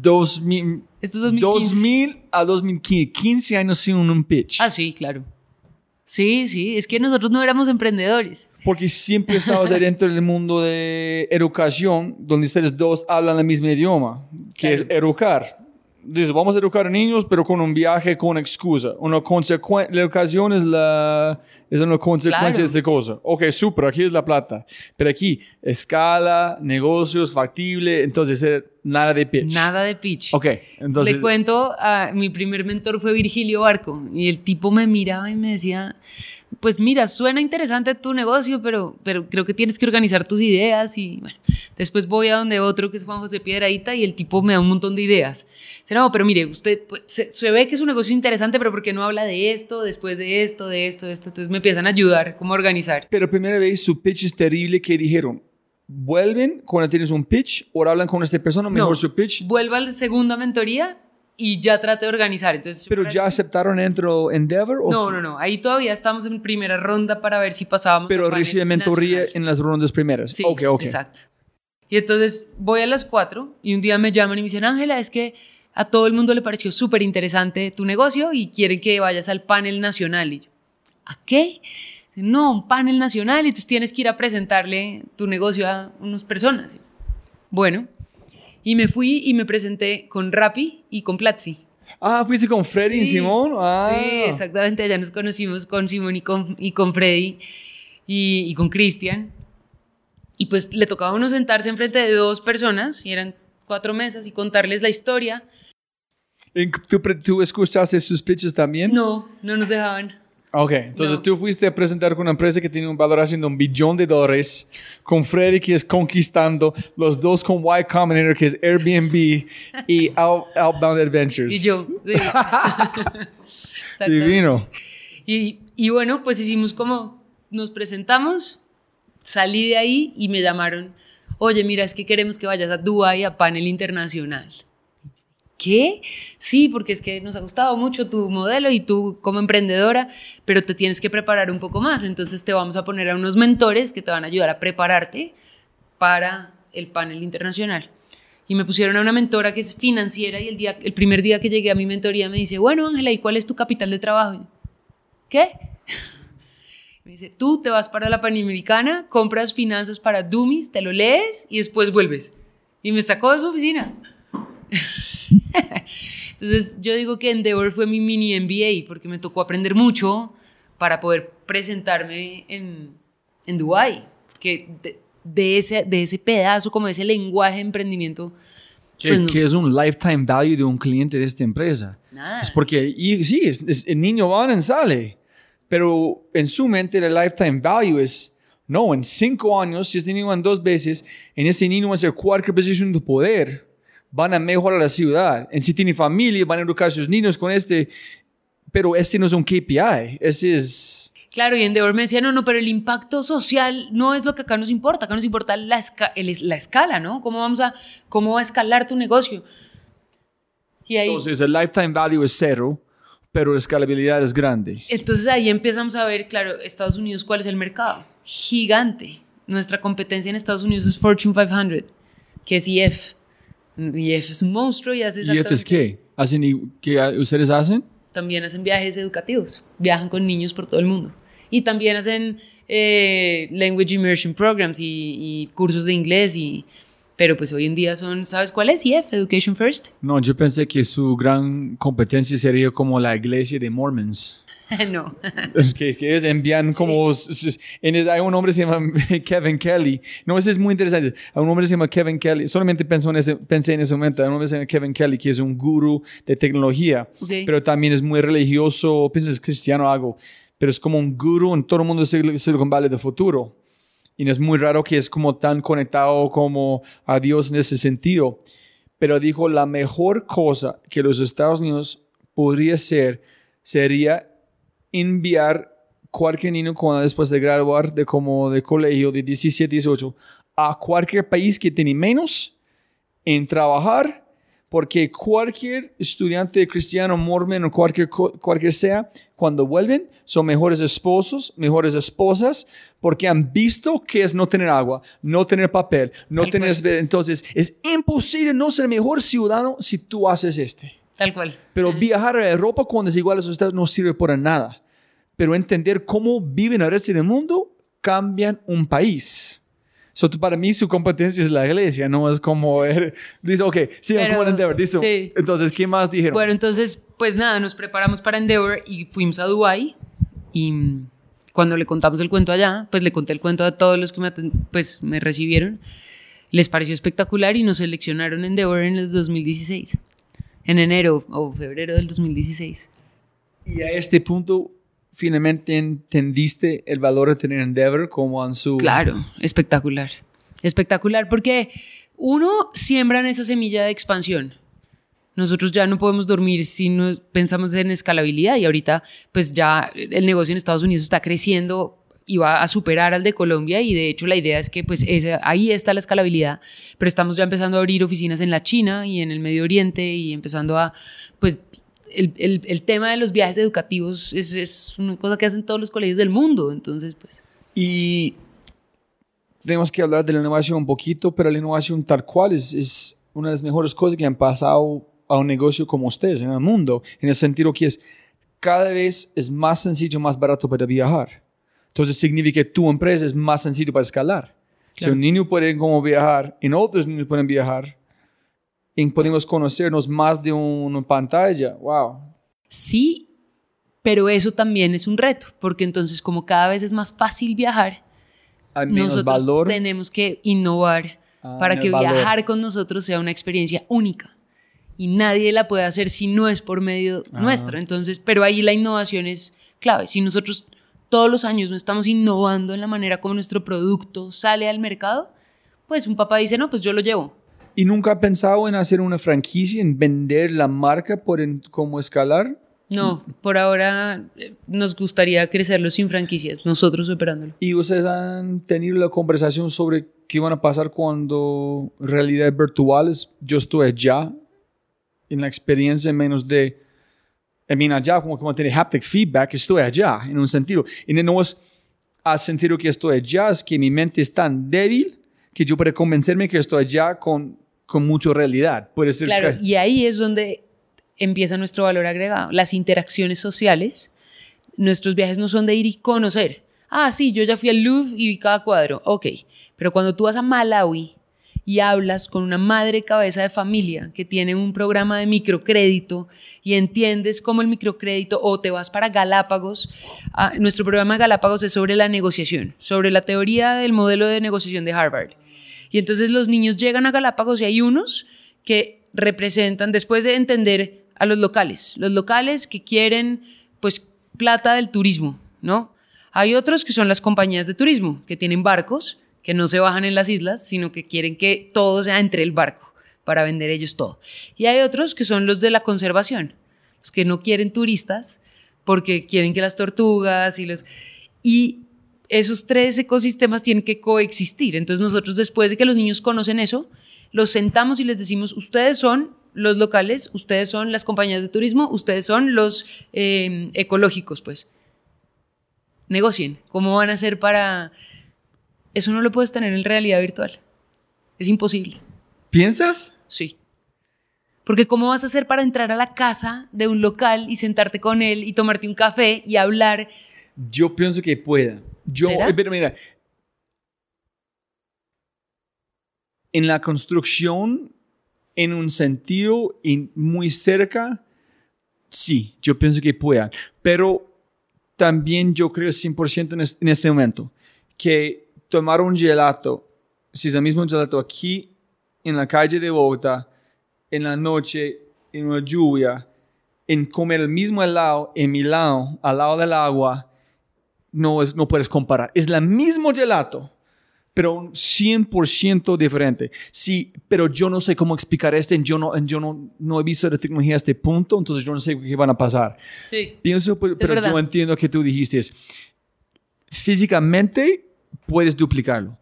2000, Esto es 2015. 2000 a 2015, 15 años sin un pitch. Ah, sí, claro. Sí, sí, es que nosotros no éramos emprendedores. Porque siempre estabas adentro del mundo de educación, donde ustedes dos hablan el mismo idioma, que es educar. Dices, vamos a educar a niños, pero con un viaje con excusa. Una consecuencia, la educación es, la, es una consecuencia Claro. de esta cosa. Ok, súper, aquí es la plata. Pero aquí, escala, negocios, factible, entonces eh, nada de pitch. Nada de pitch. Ok, entonces... Le cuento, a, mi primer mentor fue Virgilio Barco y el tipo me miraba y me decía, pues mira, suena interesante tu negocio, pero, pero creo que tienes que organizar tus ideas y bueno, después voy a donde otro que es Juan José Piedraíta y el tipo me da un montón de ideas. Dice, no, pero mire, usted pues, se, se ve que es un negocio interesante, pero ¿por qué no habla de esto, después de esto, de esto, de esto? Entonces me empiezan a ayudar cómo organizar. Pero primera vez su pitch es terrible que dijeron, vuelven cuando tienes un pitch o hablan con esta persona, mejor No, su pitch. Vuelvo a la segunda mentoría y ya traté de organizar. Entonces, Pero ya aceptaron dentro Endeavor o No, no, no. Ahí todavía estamos en primera ronda para ver si pasábamos. Pero recibe mentoría nacional. en las rondas primeras. Sí, ok, ok. exacto. Y entonces voy a las cuatro y un día me llaman y me dicen, Ángela, es que a todo el mundo le pareció súper interesante tu negocio y quieren que vayas al panel nacional. Y yo, ¿a qué? No, un panel nacional y entonces tienes que ir a presentarle tu negocio a unas personas. Bueno, y me fui y me presenté con Rappi y con Platzi. Ah, fuiste con Freddy y Sí, Simón. Ah. Sí, exactamente. Allá nos conocimos con Simón y con, y con Freddy y, y con Cristian. Y pues le tocaba a uno sentarse enfrente de dos personas y eran cuatro mesas y contarles la historia. ¿En- ¿Tú, tú escuchaste sus pitches también? No, no nos dejaban. Ok, entonces No. tú fuiste a presentar con una empresa que tiene un valoración de un billón de dólares, con Freddy que es conquistando, los dos con Y Combinator que es Airbnb <laughs> y Out- Outbound Adventures. Y yo. sí. <laughs> Divino. Y, y bueno, pues hicimos como, nos presentamos, salí de ahí y me llamaron, oye, mira, es que queremos que vayas a Dubai a panel internacional. ¿Qué? Sí, porque es que nos ha gustado mucho tu modelo y tú como emprendedora, pero te tienes que preparar un poco más. Entonces te vamos a poner a unos mentores que te van a ayudar a prepararte para el panel internacional. Y me pusieron a una mentora que es financiera y el, día, el primer día que llegué a mi mentoría me dice, bueno, Ángela, ¿y cuál es tu capital de trabajo? ¿Qué? <laughs> Me dice, tú te vas para la Panamericana, compras finanzas para Dummies, te lo lees y después vuelves. Y me sacó de su oficina. <laughs> <laughs> Entonces yo digo que Endeavor fue mi mini MBA porque me tocó aprender mucho para poder presentarme en, en Dubái. Porque de, de, ese, de ese pedazo, como de ese lenguaje de emprendimiento, Que, Pues no. que es un lifetime value de un cliente de esta empresa. Nada. Es porque, y, sí, es- es- el niño va y sale, pero en su mente el lifetime value es, no, en cinco años, si este niño van dos veces, en ese niño va a ser cualquier posición de poder, van a mejorar la ciudad. En si tiene familia, van a educar a sus niños con este, pero este no es un KPI, ese es... Claro, y Endeavor me decía, no, no, pero el impacto social no es lo que acá nos importa, acá nos importa la, esca- el- la escala, ¿no? ¿Cómo vamos a, cómo va a escalar tu negocio? Y ahí, Entonces el lifetime value es cero, pero la escalabilidad es grande. entonces ahí empezamos a ver, claro, Estados Unidos, ¿cuál es el mercado? Gigante. Nuestra competencia en Estados Unidos es Fortune 500, que es IF. IF es un monstruo y hace ¿Y exactamente... es qué? ¿Hacen qué ustedes hacen? también hacen viajes educativos, viajan con niños por todo el mundo. Y también hacen eh, Language Immersion Programs y, y cursos de inglés, y, pero pues hoy en día son, ¿sabes cuál es? EF, Education First. No, yo pensé que su gran competencia sería como la iglesia de Mormons. <laughs> no. Es que, que ellos envían como... En el- hay un hombre que se llama <laughs> Kevin Kelly. No, ese es muy interesante. Hay un hombre que se llama Kevin Kelly. Solamente pensé en ese, pensé en ese momento. Hay un hombre que se llama Kevin Kelly, que es un guru de tecnología. Ok. Pero también es muy religioso. Pienso es cristiano o algo. Pero es como un guru en todo el mundo de Sil- Silicon Valley de futuro. Y es muy raro que es como tan conectado como a Dios en ese sentido. Pero dijo, la mejor cosa que los Estados Unidos podría ser sería enviar cualquier niño cuando después de graduar de como de colegio de 17, 18 a cualquier país que tiene menos en trabajar porque cualquier estudiante cristiano, mormon o cualquier, cualquier sea, cuando vuelven, son mejores esposos, mejores esposas, porque han visto que es no tener agua, no tener papel, no Tal tener... cual. Entonces, es imposible no ser mejor ciudadano si tú haces este. Tal cual. Pero viajar a Europa cuando es igual a los Estados no sirve para nada. Pero entender cómo viven el resto del mundo cambian un país. So, para mí su competencia es la iglesia, no es como... er- dice, ok, sigan como en Endeavor, listo. sí. Entonces, ¿qué más dijeron? Bueno, entonces, pues nada, nos preparamos para Endeavor y fuimos a Dubai y mm, cuando le contamos el cuento allá, pues le conté el cuento a todos los que me, pues, me recibieron. Les pareció espectacular y nos seleccionaron en Endeavor en el 2016, en enero o febrero del 2016. y a este punto, finalmente entendiste el valor de tener Endeavor como en su... Claro, espectacular. Espectacular porque uno siembra en esa semilla de expansión. Nosotros ya no podemos dormir si no pensamos en escalabilidad y ahorita pues ya el negocio en Estados Unidos está creciendo y va a superar al de Colombia y de hecho la idea es que pues ahí está la escalabilidad, pero estamos ya empezando a abrir oficinas en la China y en el Medio Oriente y empezando a pues el, el- el tema de los viajes educativos es, es una cosa que hacen todos los colegios del mundo, entonces pues Y tenemos que hablar de la innovación un poquito, pero la innovación tal cual es, es una de las mejores cosas que han pasado a un negocio como ustedes en el mundo, en el sentido que es cada vez es más sencillo, más barato para viajar. Entonces significa que tu empresa es más sencillo para escalar. Si Claro. un niño puede como viajar, y otros niños pueden viajar, y podemos conocernos más de una pantalla. Wow. Sí, pero eso también es un reto, porque entonces como cada vez es más fácil viajar, Hay menos nosotros valor. tenemos que innovar Ah, para que valor. viajar con nosotros sea una experiencia única. Y nadie la puede hacer si no es por medio Ah. nuestro. Entonces, pero ahí la innovación es clave. Si nosotros todos los años no estamos innovando en la manera como nuestro producto sale al mercado, pues un papá dice, no, pues yo lo llevo. ¿Y nunca ha pensado en hacer una franquicia, en vender la marca por en, cómo escalar? No, por ahora eh, nos gustaría crecerlo sin franquicias, nosotros operándolo. ¿Y ustedes han tenido la conversación sobre qué van a pasar cuando realidad virtual es yo estoy allá en la experiencia menos de, I mean, allá como, como tiene haptic feedback, estoy allá, en un sentido. Y no es al sentido que estoy allá, es que mi mente es tan débil que yo puedo convencerme que estoy allá con, con mucha realidad. Puede ser Claro, que- y ahí es donde empieza nuestro valor agregado. Las interacciones sociales, nuestros viajes no son de ir y conocer. Ah, sí, yo ya fui al Louvre y vi cada cuadro. Ok, pero cuando tú vas a Malawi y hablas con una madre cabeza de familia que tiene un programa de microcrédito y entiendes cómo el microcrédito, o te vas para Galápagos, ah, nuestro programa de Galápagos es sobre la negociación, sobre la teoría del modelo de negociación de Harvard. Y entonces los niños llegan a Galápagos y hay unos que representan, después de entender a los locales, los locales que quieren pues plata del turismo, ¿no? Hay otros que son las compañías de turismo, que tienen barcos, que no se bajan en las islas, sino que quieren que todo sea entre el barco para vender ellos todo. Y hay otros que son los de la conservación, los que no quieren turistas porque quieren que las tortugas y los... Y esos tres ecosistemas tienen que coexistir. Entonces nosotros después de que los niños conocen eso, los sentamos y les decimos, ustedes son los locales, ustedes son las compañías de turismo, ustedes son los eh, ecológicos, pues. Negocien. ¿Cómo van a hacer para...? Eso no lo puedes tener en realidad virtual. Es imposible. ¿Piensas? Sí. Porque ¿cómo vas a hacer para entrar a la casa de un local y sentarte con él y tomarte un café y hablar? Yo pienso que pueda. Yo, ¿Será? eh, pero mira, en la construcción, en un sentido muy cerca, sí, yo pienso que pueda. Pero también yo creo 100% en, es- en este momento que tomar un gelato, si es el mismo gelato aquí en la calle de Bogotá, en la noche, en una lluvia, en comer el mismo helado en Milán, al lado del agua, no, es, no puedes comparar. Es el mismo gelato, pero un 100% diferente. Sí, pero yo no sé cómo explicar este, yo no, yo no, no he visto la tecnología a este punto, entonces yo no sé qué van a pasar. Sí. Pienso, pero, pero yo entiendo que tú dijiste, físicamente puedes duplicarlo,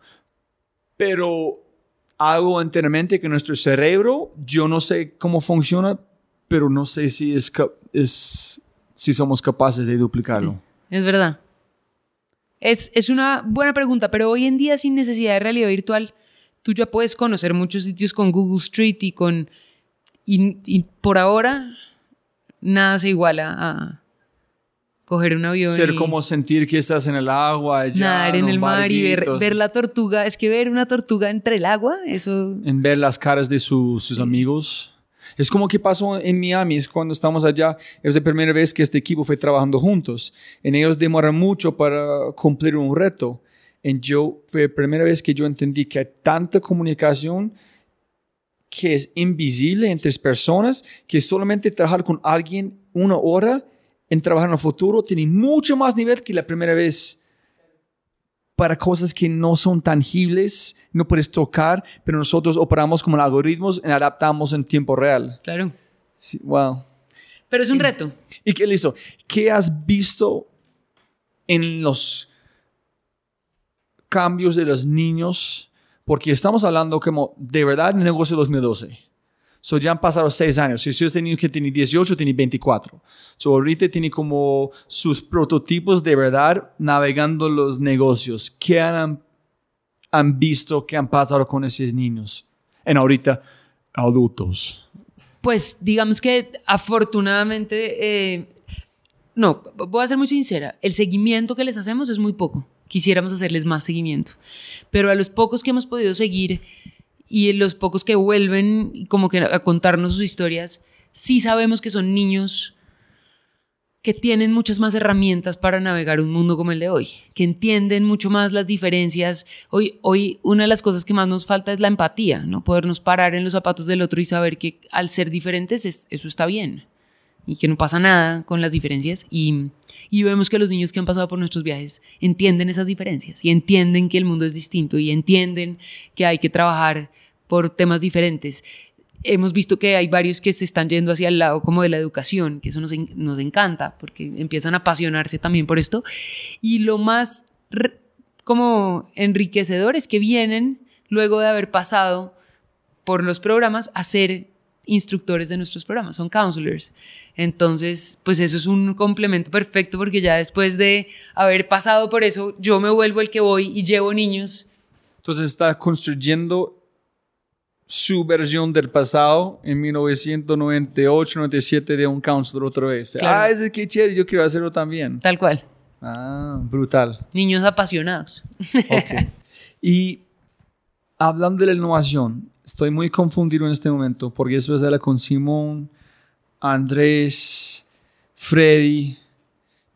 pero algo enteramente que nuestro cerebro, yo no sé cómo funciona, pero no sé si, es, si somos capaces de duplicarlo. Es verdad. Es, es una buena pregunta, pero hoy en día sin necesidad de realidad virtual, tú ya puedes conocer muchos sitios con Google Street y con... Y, y por ahora, nada se iguala a coger un avión Ser y como sentir que estás en el agua, allá, nadar en el mar y ver la tortuga. Es que ver una tortuga entre el agua, eso... en ver las caras de su- sus amigos. Es como que pasó en Miami, es cuando estamos allá, es la primera vez que este equipo fue trabajando juntos. En ellos demoran mucho para cumplir un reto. En yo fue la primera vez que yo entendí que hay tanta comunicación que es invisible entre personas, que solamente trabajar con alguien una hora en trabajar en el futuro tiene mucho más nivel que la primera vez para cosas que no son tangibles, no puedes tocar, pero nosotros operamos como algoritmos y adaptamos en tiempo real. Claro. Sí, wow. Pero es un reto. ¿Y qué listo? ¿Qué has visto en los cambios de los niños? Porque estamos hablando como de verdad de negocio 2012. So ya han pasado seis años. Si usted niño que tiene 18, tiene 24. So ahorita tiene como sus prototipos de verdad navegando los negocios. ¿Qué han, han visto que han pasado con esos niños? En ahorita, adultos. Pues digamos que afortunadamente, eh, no, voy a ser muy sincera, el seguimiento que les hacemos es muy poco. Quisiéramos hacerles más seguimiento. Pero a los pocos que hemos podido seguir y los pocos que vuelven como que a contarnos sus historias, sí sabemos que son niños que tienen muchas más herramientas para navegar un mundo como el de hoy, que entienden mucho más las diferencias. Hoy, hoy una de las cosas que más nos falta es la empatía, ¿no? Podernos parar en los zapatos del otro y saber que al ser diferentes es- eso está bien y que no pasa nada con las diferencias. Y, y vemos que los niños que han pasado por nuestros viajes entienden esas diferencias y entienden que el mundo es distinto y entienden que hay que trabajar por temas diferentes. Hemos visto que hay varios que se están yendo hacia el lado como de la educación, que eso nos, nos encanta porque empiezan a apasionarse también por esto. Y lo más como enriquecedor es que vienen luego de haber pasado por los programas a ser instructores de nuestros programas, son counselors. Entonces, pues eso es un complemento perfecto porque ya después de haber pasado por eso, yo me vuelvo el que voy y llevo niños. Entonces está construyendo su versión del pasado en 1998, 97 de un counselor otra vez. Claro. Ah, ese que chévere, yo quiero hacerlo también. Tal cual. Ah, brutal. Niños apasionados. Ok. y hablando de la innovación, estoy muy confundido en este momento porque después de la con Simón, Andrés, Freddy,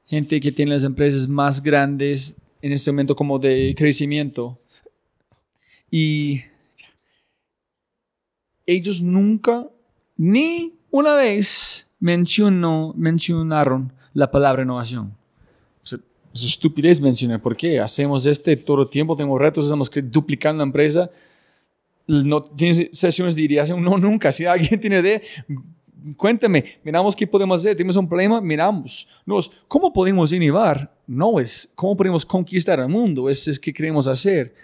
gente que tiene las empresas más grandes en este momento como de crecimiento. Y ellos nunca, ni una vez mencionó, mencionaron la palabra innovación. Es estupidez mencionar. ¿Por qué? Hacemos este todo el tiempo, tenemos retos, estamos que- duplicando la empresa. No tienes sesiones de ideación, no, nunca. Si alguien <laughs> tiene idea, cuéntame, miramos qué podemos hacer. Tenemos un problema, miramos. No es cómo podemos innovar, no es cómo podemos conquistar el mundo, es, es qué queremos hacer.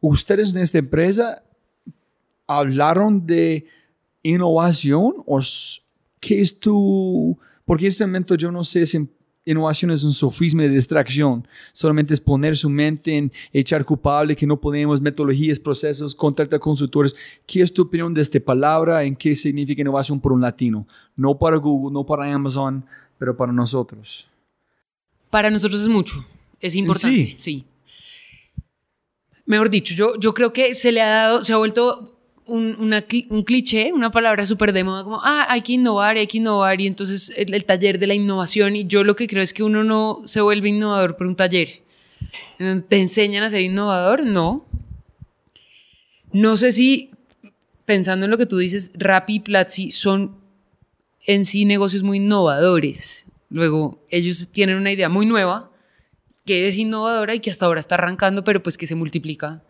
Ustedes en esta empresa hablaron de innovación o qué es tu... Porque en este momento yo no sé si innovación es un sofisma de distracción, solamente es poner su mente en echar culpable, que no podemos, metodologías, procesos, contactar consultores. ¿Qué es tu opinión de esta palabra? ¿En qué significa innovación por un latino? No para Google, no para Amazon, pero para nosotros. Para nosotros es mucho, es importante, Sí. sí. Mejor dicho, yo, yo creo que se le ha dado, se ha vuelto un, un cliché, una palabra súper de moda, como, ah, hay que innovar, hay que innovar, y entonces el, taller de la innovación, y yo lo que creo es que uno no se vuelve innovador por un taller. ¿Te enseñan a ser innovador? No. No sé si, pensando en lo que tú dices, Rappi y Platzi son en sí negocios muy innovadores. Luego, ellos tienen una idea muy nueva, que es innovadora y que hasta ahora está arrancando, pero pues que se multiplica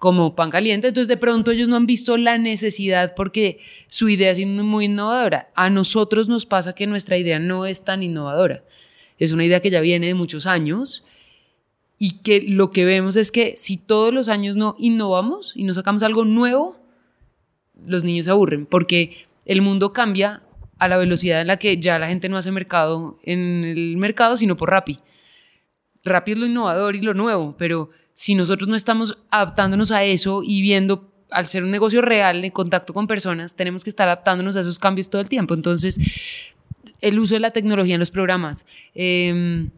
como pan caliente. Entonces, de pronto ellos no han visto la necesidad porque su idea es muy innovadora. A nosotros nos pasa que nuestra idea no es tan innovadora. Es una idea que ya viene de muchos años y que lo que vemos es que si todos los años no innovamos y no sacamos algo nuevo, los niños se aburren porque el mundo cambia a la velocidad en la que ya la gente no hace mercado en el mercado, sino por Rappi. Rappi es lo innovador y lo nuevo, pero si nosotros no estamos adaptándonos a eso y viendo, al ser un negocio real, en contacto con personas, tenemos que estar adaptándonos a esos cambios todo el tiempo. Entonces, el uso de la tecnología en los programas. eh,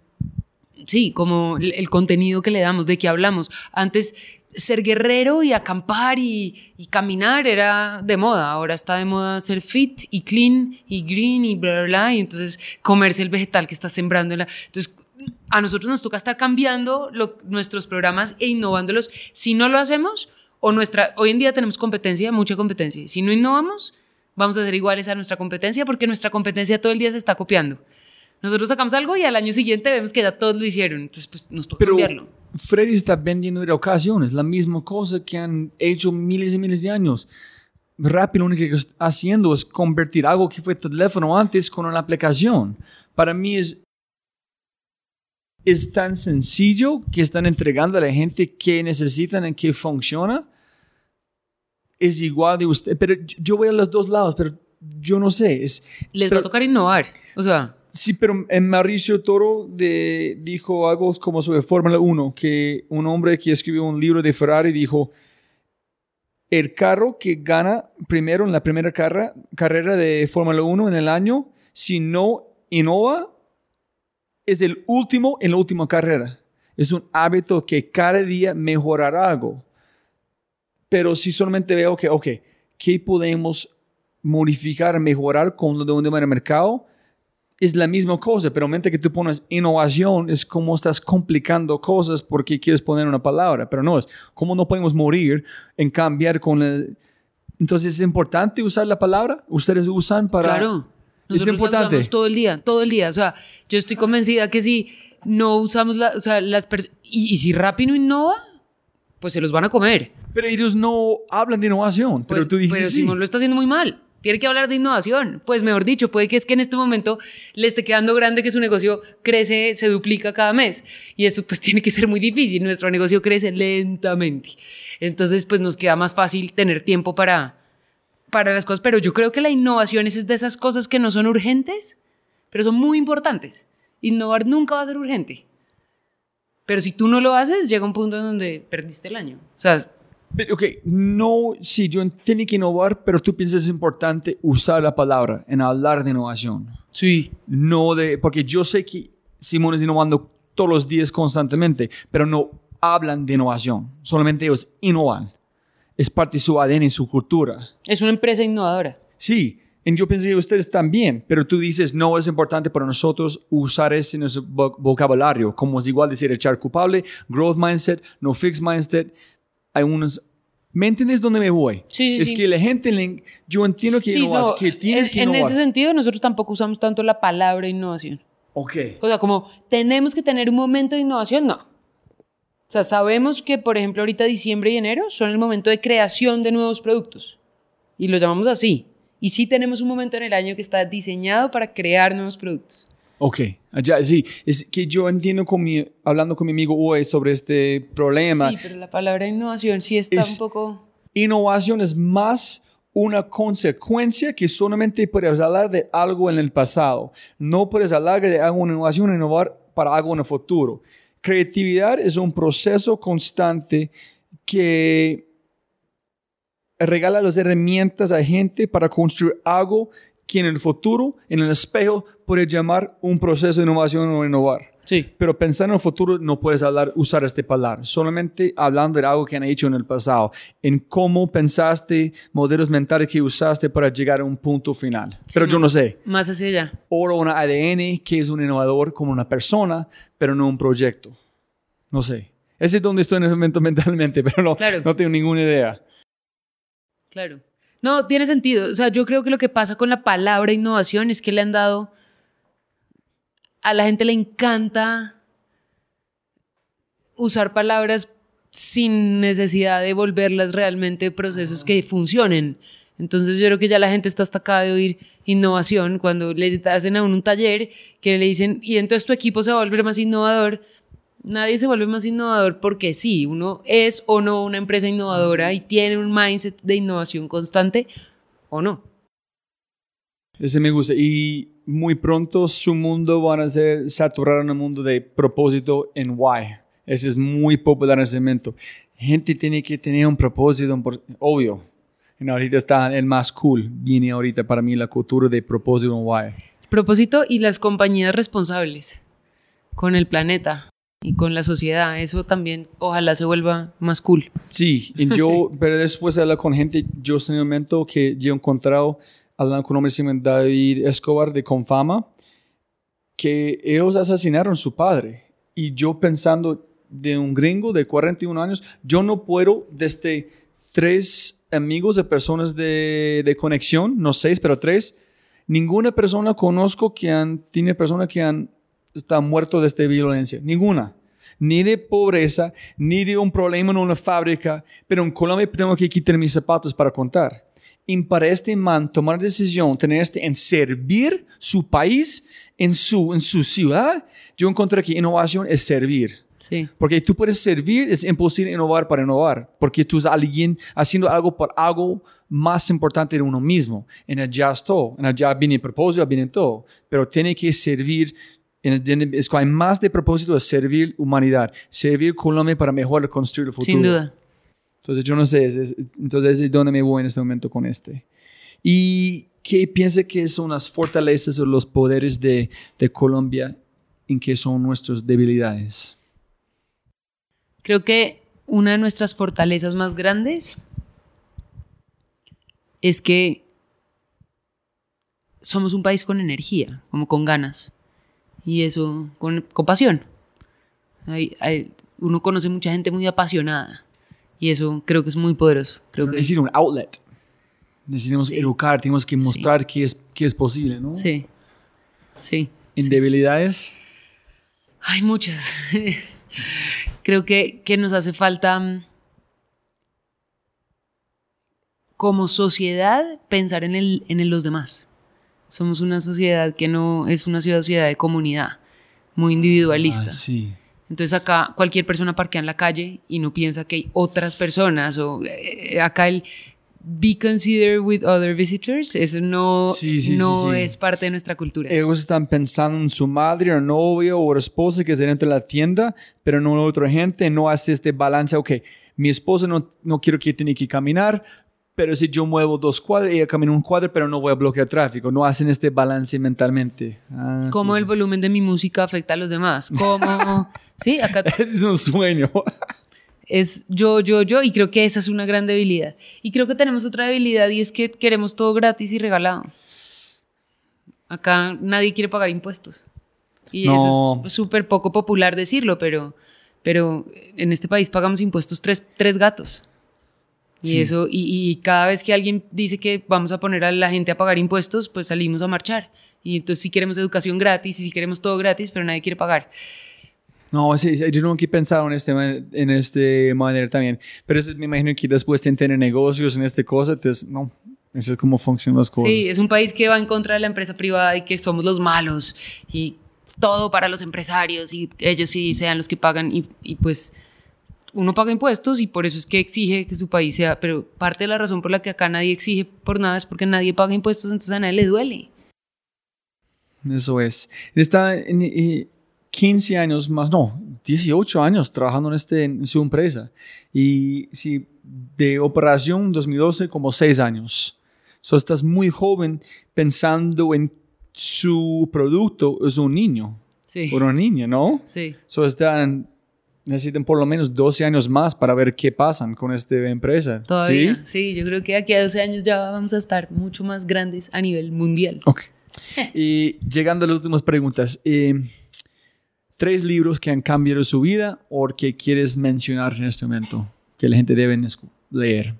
sí, como el, contenido que le damos, de qué hablamos. Antes, ser guerrero y acampar y, caminar era de moda. Ahora está de moda ser fit y clean y green y bla, bla, bla. Y entonces comerse el vegetal que está sembrando. la- Entonces, a nosotros nos toca estar cambiando lo- nuestros programas e innovándolos. Si no lo hacemos, o nuestra, hoy en día tenemos competencia, mucha competencia. Si no innovamos, vamos a ser iguales a nuestra competencia porque nuestra competencia todo el día se está copiando. Nosotros sacamos algo y al año siguiente vemos que ya todos lo hicieron. Entonces, pues nos toca Pero cambiarlo. Freddy está vendiendo educación, la misma cosa que han hecho miles y miles de años. Rappi lo único que está haciendo es convertir algo que fue teléfono antes con una aplicación. Para mí es, es tan sencillo que están entregando a la gente que necesitan y que funciona. Es igual de usted, pero yo voy a los dos lados, pero yo no sé. Es, Les pero- va a tocar innovar. O sea, Sí, pero en Mauricio Toro de, dijo algo como sobre Fórmula 1, que un hombre que escribió un libro de Ferrari dijo, el carro que gana primero en la primera carrera, carrera de Fórmula 1 en el año, si no innova, es el último en la última carrera. Es un hábito que cada día mejorará algo. Pero si solamente veo que, ok, ¿qué podemos modificar, mejorar con lo de un el mercado? es la misma cosa, pero mente que tú pones innovación es como estás complicando cosas porque quieres poner una palabra, pero no es como no podemos morir en cambiar con la... Entonces es importante usar la palabra, ustedes usan para... claro. Es Nosotros la importante. usamos todo el día, todo el día. O sea, yo estoy convencida que si no usamos la, o sea, las y, y si Rappi no innova, pues se los van a comer. Pero ellos no hablan de innovación, pero Pues, tú dices pero sí. Simón lo está haciendo muy mal. Tiene que hablar de innovación. Pues mejor dicho, puede que es que en este momento le esté quedando grande que su negocio crece, se duplica cada mes. Y eso pues <laughs> tiene que ser muy difícil. Nuestro negocio crece lentamente. Entonces pues nos queda más fácil tener tiempo para, para las cosas, pero yo creo que la innovación es de esas cosas que no son urgentes, pero son muy importantes. Innovar nunca va a ser urgente. Pero si tú no lo haces, llega un punto en donde perdiste el año. O sea, Pero, Ok, no, sí, yo entiendo que innovar, pero tú piensas es importante usar la palabra en hablar de innovación. sí. No de, porque yo sé que Simón es innovando todos los días constantemente, pero no hablan de innovación, solamente ellos innovan. Es parte de su ADN y su cultura. Es una empresa innovadora. Sí, y yo pensé que ustedes también, pero tú dices, no es importante para nosotros usar ese en nuestro vo- vocabulario, como es igual decir echar culpable, growth mindset, no fixed mindset. Hay unos... ¿Me entiendes dónde me voy? Sí, sí, es sí. que la gente, yo entiendo que, innovas, no, que tienes en, que en innovar. ese sentido, nosotros tampoco usamos tanto la palabra innovación. Ok. O sea, como tenemos que tener un momento de innovación, no. O sea, sabemos que, por ejemplo, ahorita diciembre y enero son el momento de creación de nuevos productos. Y lo llamamos así. Y sí tenemos un momento en el año que está diseñado para crear nuevos productos. Ok, allá sí, es que yo entiendo con mi, hablando con mi amigo hoy sobre este problema. Sí, pero la palabra innovación sí está Es- un poco... Innovación es más una consecuencia que solamente puedes hablar de algo en el pasado. No puedes hablar de algo en innovación, innovar para algo en el futuro. Creatividad es un proceso constante que regala las herramientas a gente para construir algo que en el futuro, en el espejo, puede llamar un proceso de innovación o innovar. Sí. Pero pensar en el futuro no puedes hablar, usar este palabra. Solamente hablando de algo que han hecho en el pasado. En cómo pensaste, modelos mentales que usaste para llegar a un punto final. Pero yo no sé. Más hacia allá. Oro una ADN que es un innovador como una persona, pero no un proyecto. No sé. Ese es donde estoy en el momento <laughs> mentalmente, pero no, Claro. no tengo ninguna idea. Claro. No, tiene sentido. O sea, yo creo que lo que pasa con la palabra innovación es que le han dado. A la gente le encanta usar palabras sin necesidad de volverlas realmente procesos que funcionen. Entonces yo creo que ya la gente está hasta acá de oír innovación cuando le hacen a uno un taller que le dicen, y entonces tu equipo se va a volver más innovador. Nadie se vuelve más innovador porque sí, uno es o no una empresa innovadora y tiene un mindset de innovación constante o no. Ese me gusta. Y muy pronto su mundo van a ser saturar en un mundo de propósito en why. Ese es muy popular en ese momento. Gente tiene que tener un propósito, obvio. Y ahorita está el más cool. Viene ahorita para mí la cultura de propósito en why. Propósito y las compañías responsables con el planeta y con la sociedad. Eso también ojalá se vuelva más cool. Sí, y yo, <laughs> pero después de hablar con gente, yo en el momento que yo he encontrado, hablando con un hombre llama David Escobar de Confama, que ellos asesinaron a su padre. Y yo pensando de un gringo de 41 años, yo no puedo desde tres amigos de personas de, de conexión, no seis, pero tres, ninguna persona conozco que han, tiene personas que han estado muertos de esta violencia, ninguna. Ni de pobreza, ni de un problema en una fábrica, pero en Colombia tengo que quitar mis zapatos para contar. Y para este man tomar decisión, tener este en servir su país, en su, en su ciudad, yo encontré que innovación es servir. Sí. Porque tú puedes servir, es imposible innovar para innovar, porque tú eres alguien haciendo algo por algo más importante de uno mismo. En allá es todo, en allá viene el propósito, viene todo, pero tiene que servir, el- es que hay más de propósito de servir humanidad, servir Colombia para mejor construir el futuro. Sin duda. Entonces yo no sé, es- es- entonces es donde me voy en este momento con este. ¿Y qué piensa que son las fortalezas o los poderes de, de Colombia en qué son nuestras debilidades? Creo que una de nuestras fortalezas más grandes es que somos un país con energía, como con ganas. Y eso, con, con pasión. Hay- hay- uno conoce mucha gente muy apasionada. Y eso creo que es muy poderoso. Creo que, Necesita un outlet. Necesitamos Sí. educar, tenemos que mostrar que, es, que es posible, ¿no? sí. Sí. En debilidades, Hay muchas. <laughs> Creo que, que nos hace falta, mm, como sociedad, pensar en, el, en el los demás. Somos una sociedad que no es una sociedad de comunidad, muy individualista. Ah, sí. Entonces acá cualquier persona parquea en la calle y no piensa que hay otras personas o eh, acá el be considered with other visitors, eso no, Sí, sí, sí, no sí. es parte de nuestra cultura. Ellos están pensando en su madre o novio o esposa que está dentro de la tienda, pero no en otra gente. No hace este balance. Ok, mi esposa no, no quiero que tiene que caminar, pero si yo muevo dos cuadras, ella camina un cuadro, pero no voy a bloquear tráfico. No hacen este balance mentalmente. Ah, Cómo sí, el volumen de mi música afecta a los demás. Cómo... <laughs> sí, acá <laughs> sí. Es un sueño. es yo, yo, yo, y creo que esa es una gran debilidad. Y creo que tenemos otra debilidad y es que queremos todo gratis y regalado. Acá nadie quiere pagar impuestos. Y No. eso es súper poco popular decirlo, pero, pero en este país pagamos impuestos tres, tres gatos. Y Sí. eso, y, y cada vez que alguien dice que vamos a poner a la gente a pagar impuestos, pues salimos a marchar. Y entonces sí queremos educación gratis y sí queremos todo gratis, pero nadie quiere pagar. No, sí, sí, yo nunca he pensado en este, en este manera también. Pero eso, me imagino que después de tener negocios en esta cosa, entonces, no, eso es como funcionan las cosas. Sí, es un país que va en contra de la empresa privada y que somos los malos y todo para los empresarios y ellos sí sean los que pagan y, y pues uno paga impuestos y por eso es que exige que su país sea, pero parte de la razón por la que acá nadie exige por nada es porque nadie paga impuestos, entonces a nadie le duele. Eso es. Está en, en 15 años más, no, 18 años trabajando en, este, en su empresa. Y sí, de operación 2012, como 6 años. So, estás muy joven pensando en su producto, es un niño. Sí. O una niña, ¿no? Sí. So, están, necesitan por lo menos 12 años más para ver qué pasan con esta empresa. Todavía. ¿Sí? Sí, yo creo que aquí a 12 años ya vamos a estar mucho más grandes a nivel mundial. Ok. Y llegando a las últimas preguntas. eh, tres libros que han cambiado su vida o que quieres mencionar en este momento que la gente debe leer.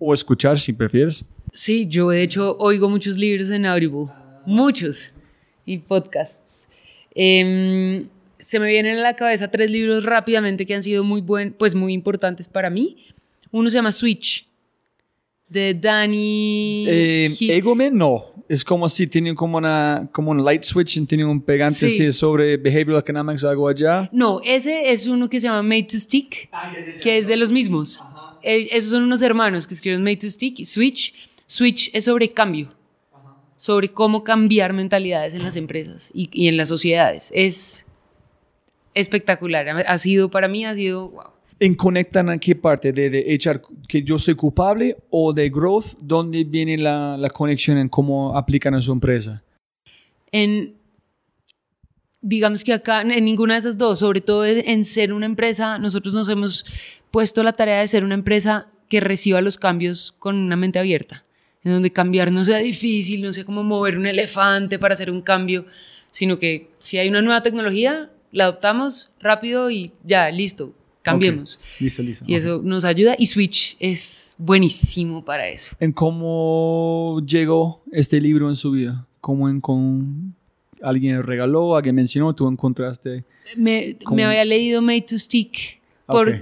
O escuchar si prefieres. Sí, yo de hecho oigo muchos libros en Audible, muchos, y podcasts. Em, se me vienen a la cabeza tres libros rápidamente que han sido muy buen, pues muy importantes para mí. Uno se llama Switch, de Danny Eh. Egoman, no. Es como si tienen como, una, como un light switch y tienen un pegante Sí. así sobre behavioral economics o algo allá. No, ese es uno que se llama Made to Stick, que es de los mismos. Eh, esos son unos hermanos que escriben Made to Stick y Switch. Switch es sobre cambio, sobre cómo cambiar mentalidades en las empresas y, y en las sociedades. Es espectacular. Ha sido, para mí, ha sido, wow. ¿En conectan a qué parte? ¿De, de echar que yo soy culpable o de growth? ¿Dónde viene la, la conexión en cómo aplican a su empresa? en digamos que acá en ninguna de esas dos, sobre todo en ser una empresa, nosotros nos hemos puesto la tarea de ser una empresa que reciba los cambios con una mente abierta, en donde cambiar no sea difícil, no sea como mover un elefante para hacer un cambio, sino que si hay una nueva tecnología, la adoptamos rápido y ya, listo, cambiemos. Ok. Listo, listo. Y Ok. eso nos ayuda y Switch es buenísimo para eso. ¿En cómo llegó este libro en su vida? ¿Cómo en, con, alguien le regaló, alguien mencionó, tú encontraste? Me, ¿Cómo? me había leído Made to Stick. Por, Ok.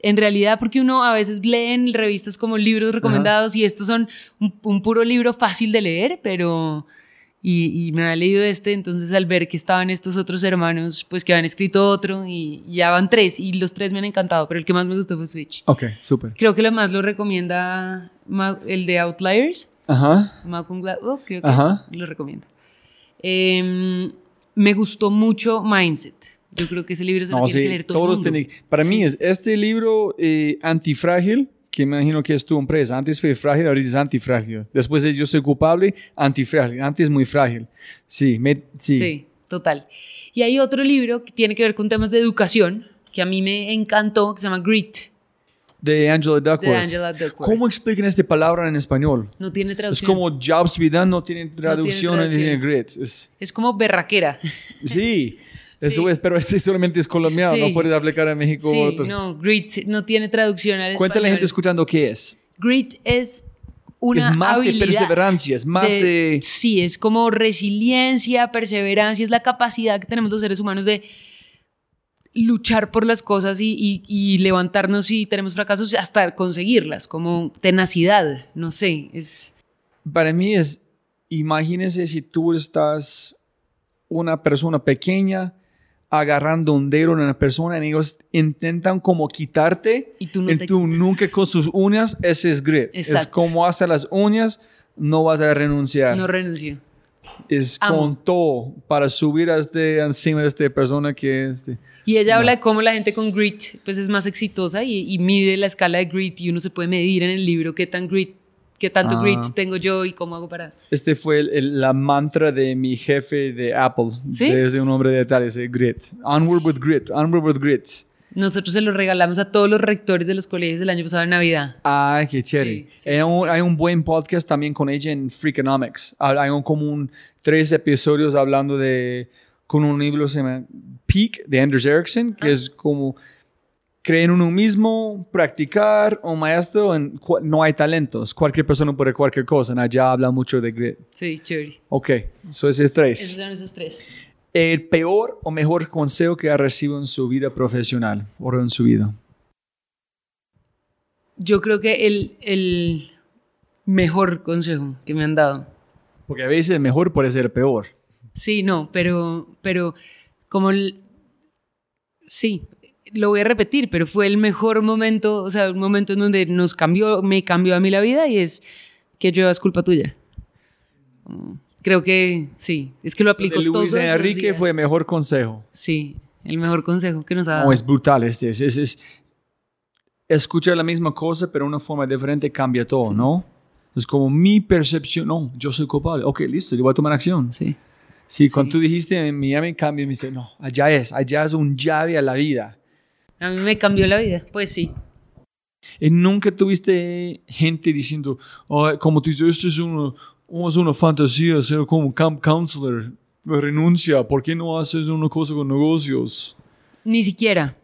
En realidad, porque uno a veces lee en revistas como libros recomendados y estos son un, un puro libro fácil de leer, pero... Y, y me había leído este, entonces al ver que estaban estos otros hermanos, pues que habían escrito otro y ya van tres y los tres me han encantado, pero el que más me gustó fue Switch. Ok, súper. Creo que lo más lo recomienda el de Outliers, Ajá. Malcolm Gladwell, creo que Ajá. es, lo recomienda. Em, me gustó mucho Mindset. Yo creo que ese libro se lo No, tiene sí, que leer todo todos el mundo. Para mí Sí. es este libro eh, antifrágil, que imagino que es tu empresa. Antes fue frágil, ahorita es antifrágil. Después de yo soy culpable, antifrágil. Antes muy frágil. Sí, me- sí. Sí, total. Y hay otro libro que tiene que ver con temas de educación, que a mí me encantó, que se llama Grit, De Angela Duckworth. de Angela Duckworth. ¿Cómo explican esta palabra en español? No tiene Es traducción. como Jobs vida no tiene traducción, no tiene, traducción. grit. Es- Es como berraquera. sí, <laughs> eso Sí. es, pero este solamente es colombiano, Sí. no puedes aplicar a México. Sí, otros. no, Grit no tiene traducción al Cuéntale a la gente escuchando qué es. Grit es una es más habilidad de perseverancia, es más de... Sí, es como resiliencia, perseverancia, es la capacidad que tenemos los seres humanos de luchar por las cosas y, y- y levantarnos si tenemos fracasos hasta conseguirlas, como tenacidad, no sé, es... Para mí es, imagínese si tú estás una persona pequeña agarrando un dedo en una persona y ellos intentan como quitarte Y tú no y tú nunca con sus uñas, ese es grit. Es Exacto. como hace las uñas, no vas a renunciar. No renuncio. es Amo. con todo para subir a este, encima de esta persona que este. Y ella habla de cómo la gente con grit pues es más exitosa y, y mide la escala de grit y uno se puede medir en el libro qué tan grit, qué tanto Ah. grit tengo yo y cómo hago para... Este fue el- el- la mantra de mi jefe de Apple. ¿Sí? Desde un hombre de tal, ese grit. Onward with grit, onward with grit. Nosotros se lo regalamos a todos los rectores de los colegios el año pasado en Navidad. Ay, qué chévere. Sí, sí, hay, un, hay un buen podcast también con ella en Freakonomics. Hay un, como un, tres episodios hablando de, con un libro que se llama Peak de Anders Ericsson, que es como creer en uno mismo, practicar, un maestro, en, no hay talentos. Cualquier persona puede cualquier cosa. Allá habla mucho de grit. Sí, chévere. Ok, eso es el tres. Esos son esos tres. El peor o mejor consejo que ha recibido en su vida profesional o en su vida. Yo creo que el, el mejor consejo que me han dado. Porque a veces el mejor puede ser el peor. Sí, no, pero, pero como el, sí, lo voy a repetir, pero fue el mejor momento, o sea, un momento en donde nos cambió, me cambió a mí la vida y es que yo es culpa tuya. Creo que sí, es que lo aplico de todos Luis los Enrique días. fue el mejor consejo. Sí, el mejor consejo que nos ha dado. No, es brutal este. Es, es, es- escuchar la misma cosa, pero una forma diferente cambia todo, ¿no? Es como mi percepción. No, yo soy culpable. Ok, listo, yo voy a tomar acción. Sí. Sí, cuando tú dijiste en Miami cambio, me dice, no, allá es, allá es un llave a la vida. A mí me cambió la vida, pues sí. Nunca tuviste gente diciendo, "Ay, como tú dices, esto es una, es una fantasía, ser como camp counselor. Renuncia, ¿por qué no haces una cosa con negocios? Ni siquiera.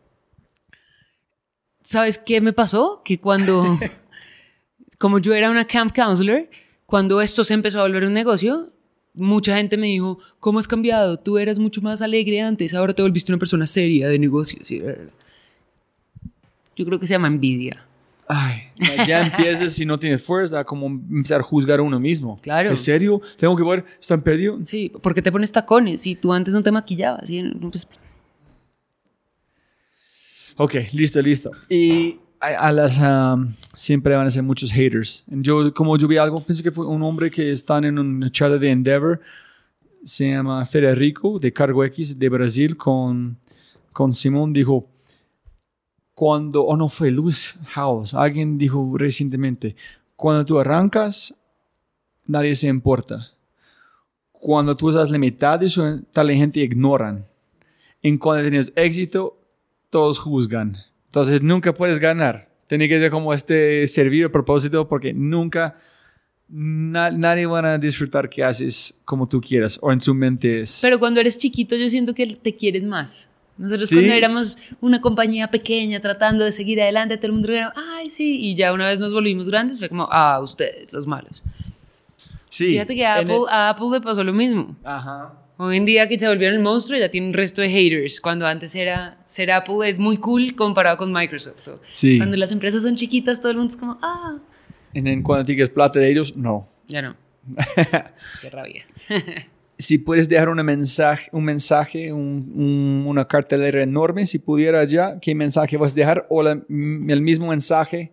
¿Sabes qué me pasó? Que cuando, <laughs> como yo era una camp counselor, cuando esto se empezó a volver un negocio, mucha gente me dijo, ¿cómo has cambiado? Tú eras mucho más alegre antes, ahora te volviste una persona seria de negocios. Y bla, bla, bla. Yo creo que se llama envidia. Ay, ya <laughs> empiezas si no tienes fuerza, como empezar a juzgar a uno mismo. Claro. ¿En serio? ¿Tengo que ver? ¿Están perdidos? Sí, ¿por qué te pones tacones si tú antes no te maquillabas? Y, pues, Ok, listo, listo. Y a, a las... um, siempre van a ser muchos haters. Yo, como yo vi algo, pienso que fue un hombre que está en una charla de Endeavor, se llama Federico, de Cargo X, de Brasil, con, con Simón, dijo, cuando, o no fue Luis House, alguien dijo recientemente, cuando tú arrancas, nadie se importa. Cuando tú estás la mitad de la gente ignoran. En cuando tienes éxito, todos juzgan. Entonces nunca puedes ganar. Tiene que ser como este servir a propósito porque nunca na- nadie van a disfrutar que haces como tú quieras o en su mente es. Pero cuando eres chiquito yo siento que te quieren más. Nosotros ¿Sí? cuando éramos una compañía pequeña tratando de seguir adelante, todo el mundo era, ay, sí, y ya una vez nos volvimos grandes, fue como, ah, ustedes, los malos. sí. Fíjate que a Apple, el- a Apple le pasó lo mismo. Ajá. Hoy en día que se volvieron el monstruo ya tiene un resto de haters, cuando antes era, ser Apple es muy cool comparado con Microsoft. Sí. Cuando las empresas son chiquitas, todo el mundo es como, ah, En, cuando tienes plata de ellos, no. ya no. <laughs> Qué rabia. <laughs> si puedes dejar una mensaje, un mensaje, un- un- una cartelera enorme, si pudiera ya, ¿qué mensaje vas a dejar? O la- m- el mismo mensaje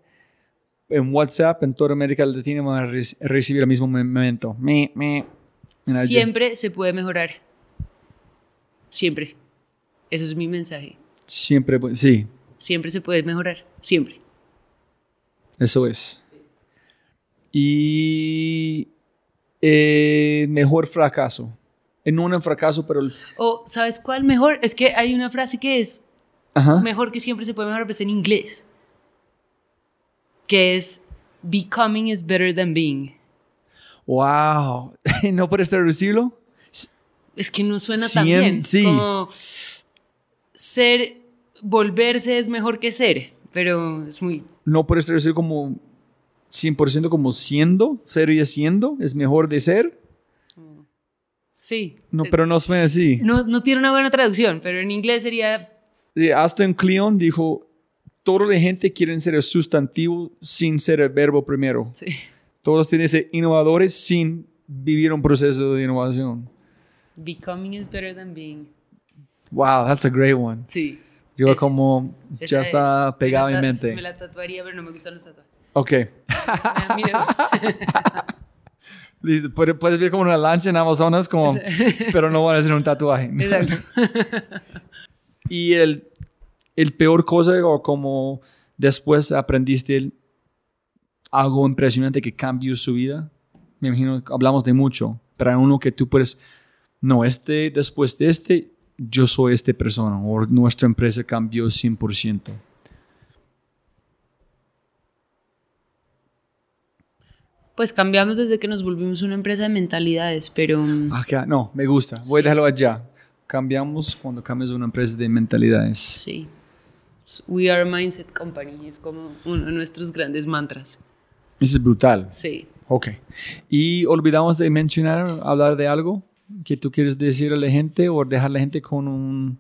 en WhatsApp en toda América Latina van a re- recibir el mismo momento. Me, me. En allí. Siempre se puede mejorar. Siempre. Eso es mi mensaje. Siempre, pu- sí, Siempre se puede mejorar. Siempre. eso es. Y eh, mejor fracaso. Eh, No un fracaso, pero... el- O, ¿sabes cuál mejor? Es que hay una frase que es Ajá. mejor que siempre se puede mejorar, pero es en inglés. Que es Becoming is better than being. Wow. <laughs> ¿No puedes traducirlo? Es que no suena Cien- tan bien. sí. Como ser, volverse es mejor que ser, pero es muy... no puedes traducir como 100% como siendo, ser y siendo, es mejor de ser. Sí. No, pero no suena así. No, no tiene una buena traducción, pero en inglés sería... Aston Cleon dijo, toda la gente quiere ser el sustantivo sin ser el verbo primero. Sí. Todos tienen que ser innovadores sin vivir un proceso de innovación. Becoming is better than being. Wow, that's a great one. Sí. Yo como ya es. está pegado en mente. Me la tatuaría, pero no me gustan los tatuajes. Ok. Listo. <laughs> Puedes ver como una lancha en Amazonas, como, <laughs> pero no van a hacer un tatuaje. Exacto. <laughs> y el, el peor cosa, o como después aprendiste el- algo impresionante que cambió su vida. Me imagino que hablamos de mucho, pero hay uno que tú puedes, no, este, después de este, yo soy esta persona, o nuestra empresa cambió 100%. Pues cambiamos desde que nos volvimos una empresa de mentalidades, pero mm, Acá, no, me gusta. Voy a dejarlo allá. Cambiamos cuando cambias una empresa de mentalidades. sí. We are a mindset company, es como uno de nuestros grandes mantras. Eso es brutal. Sí. Ok. Y olvidamos de mencionar, hablar de algo que tú quieres decir a la gente o dejar a la gente con un,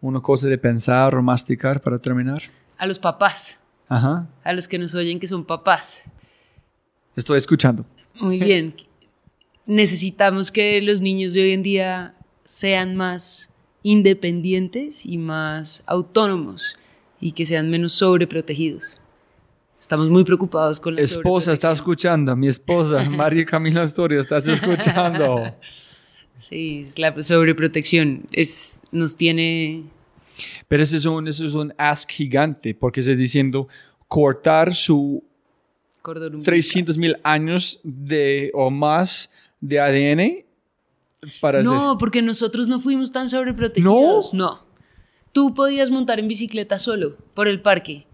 una cosa de pensar o masticar para terminar. A los papás, Ajá. a los que nos oyen que son papás. Estoy escuchando. Muy bien. Necesitamos que los niños de hoy en día sean más independientes y más autónomos y que sean menos sobreprotegidos. Estamos muy preocupados con la Esposa, sobreprotección. escuchando. Mi esposa, <laughs> María Camila Astorio, estás escuchando. <laughs> Sí, es la sobreprotección. Es, nos tiene... Pero ese es un, es un ask gigante porque está diciendo cortar su. 300 mil años de, o más de ADN para hacer- No, porque nosotros no fuimos tan sobreprotegidos. No. Tú podías montar en bicicleta solo por el parque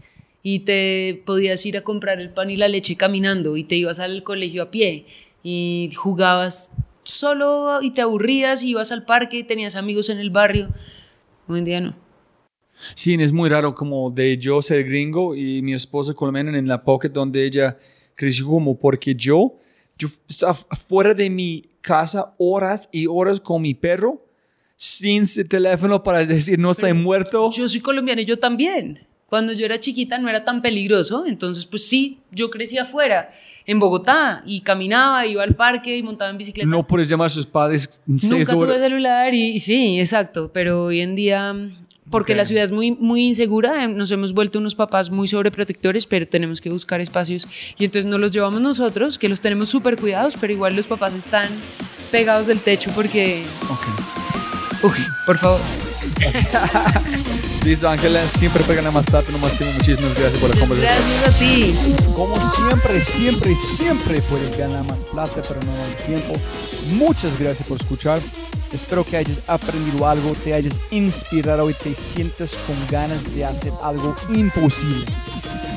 y te podías ir a comprar el pan y la leche caminando y te ibas al colegio a pie y jugabas solo y te aburrías y ibas al parque y tenías amigos en el barrio. Hoy en día no. Sí, es muy raro como de yo ser gringo y mi esposa colombiana en la pocket donde ella creció como porque yo, yo estaba fuera de mi casa horas y horas con mi perro sin teléfono para decir no estoy muerto. Yo soy colombiana y yo también. Cuando yo era chiquita no era tan peligroso, entonces pues sí, yo crecí afuera, en Bogotá, y caminaba, iba al parque y montaba en bicicleta. No puedes llamar a sus padres Nunca tuve celular y, y sí, exacto, pero hoy en día, porque Ok. la ciudad es muy, muy insegura, eh, nos hemos vuelto unos papás muy sobreprotectores, pero tenemos que buscar espacios y entonces no los llevamos nosotros, que los tenemos súper cuidados, pero igual los papás están pegados del techo porque, Ok. uy, por favor. <laughs> Listo, Ángela, siempre pegan más plata, no más tiempo. Muchísimas gracias por la conversación. Gracias a ti. Como siempre, siempre, siempre puedes ganar más plata, pero no más tiempo. Muchas gracias por escuchar. Espero que hayas aprendido algo, te hayas inspirado y te sientas con ganas de hacer algo imposible.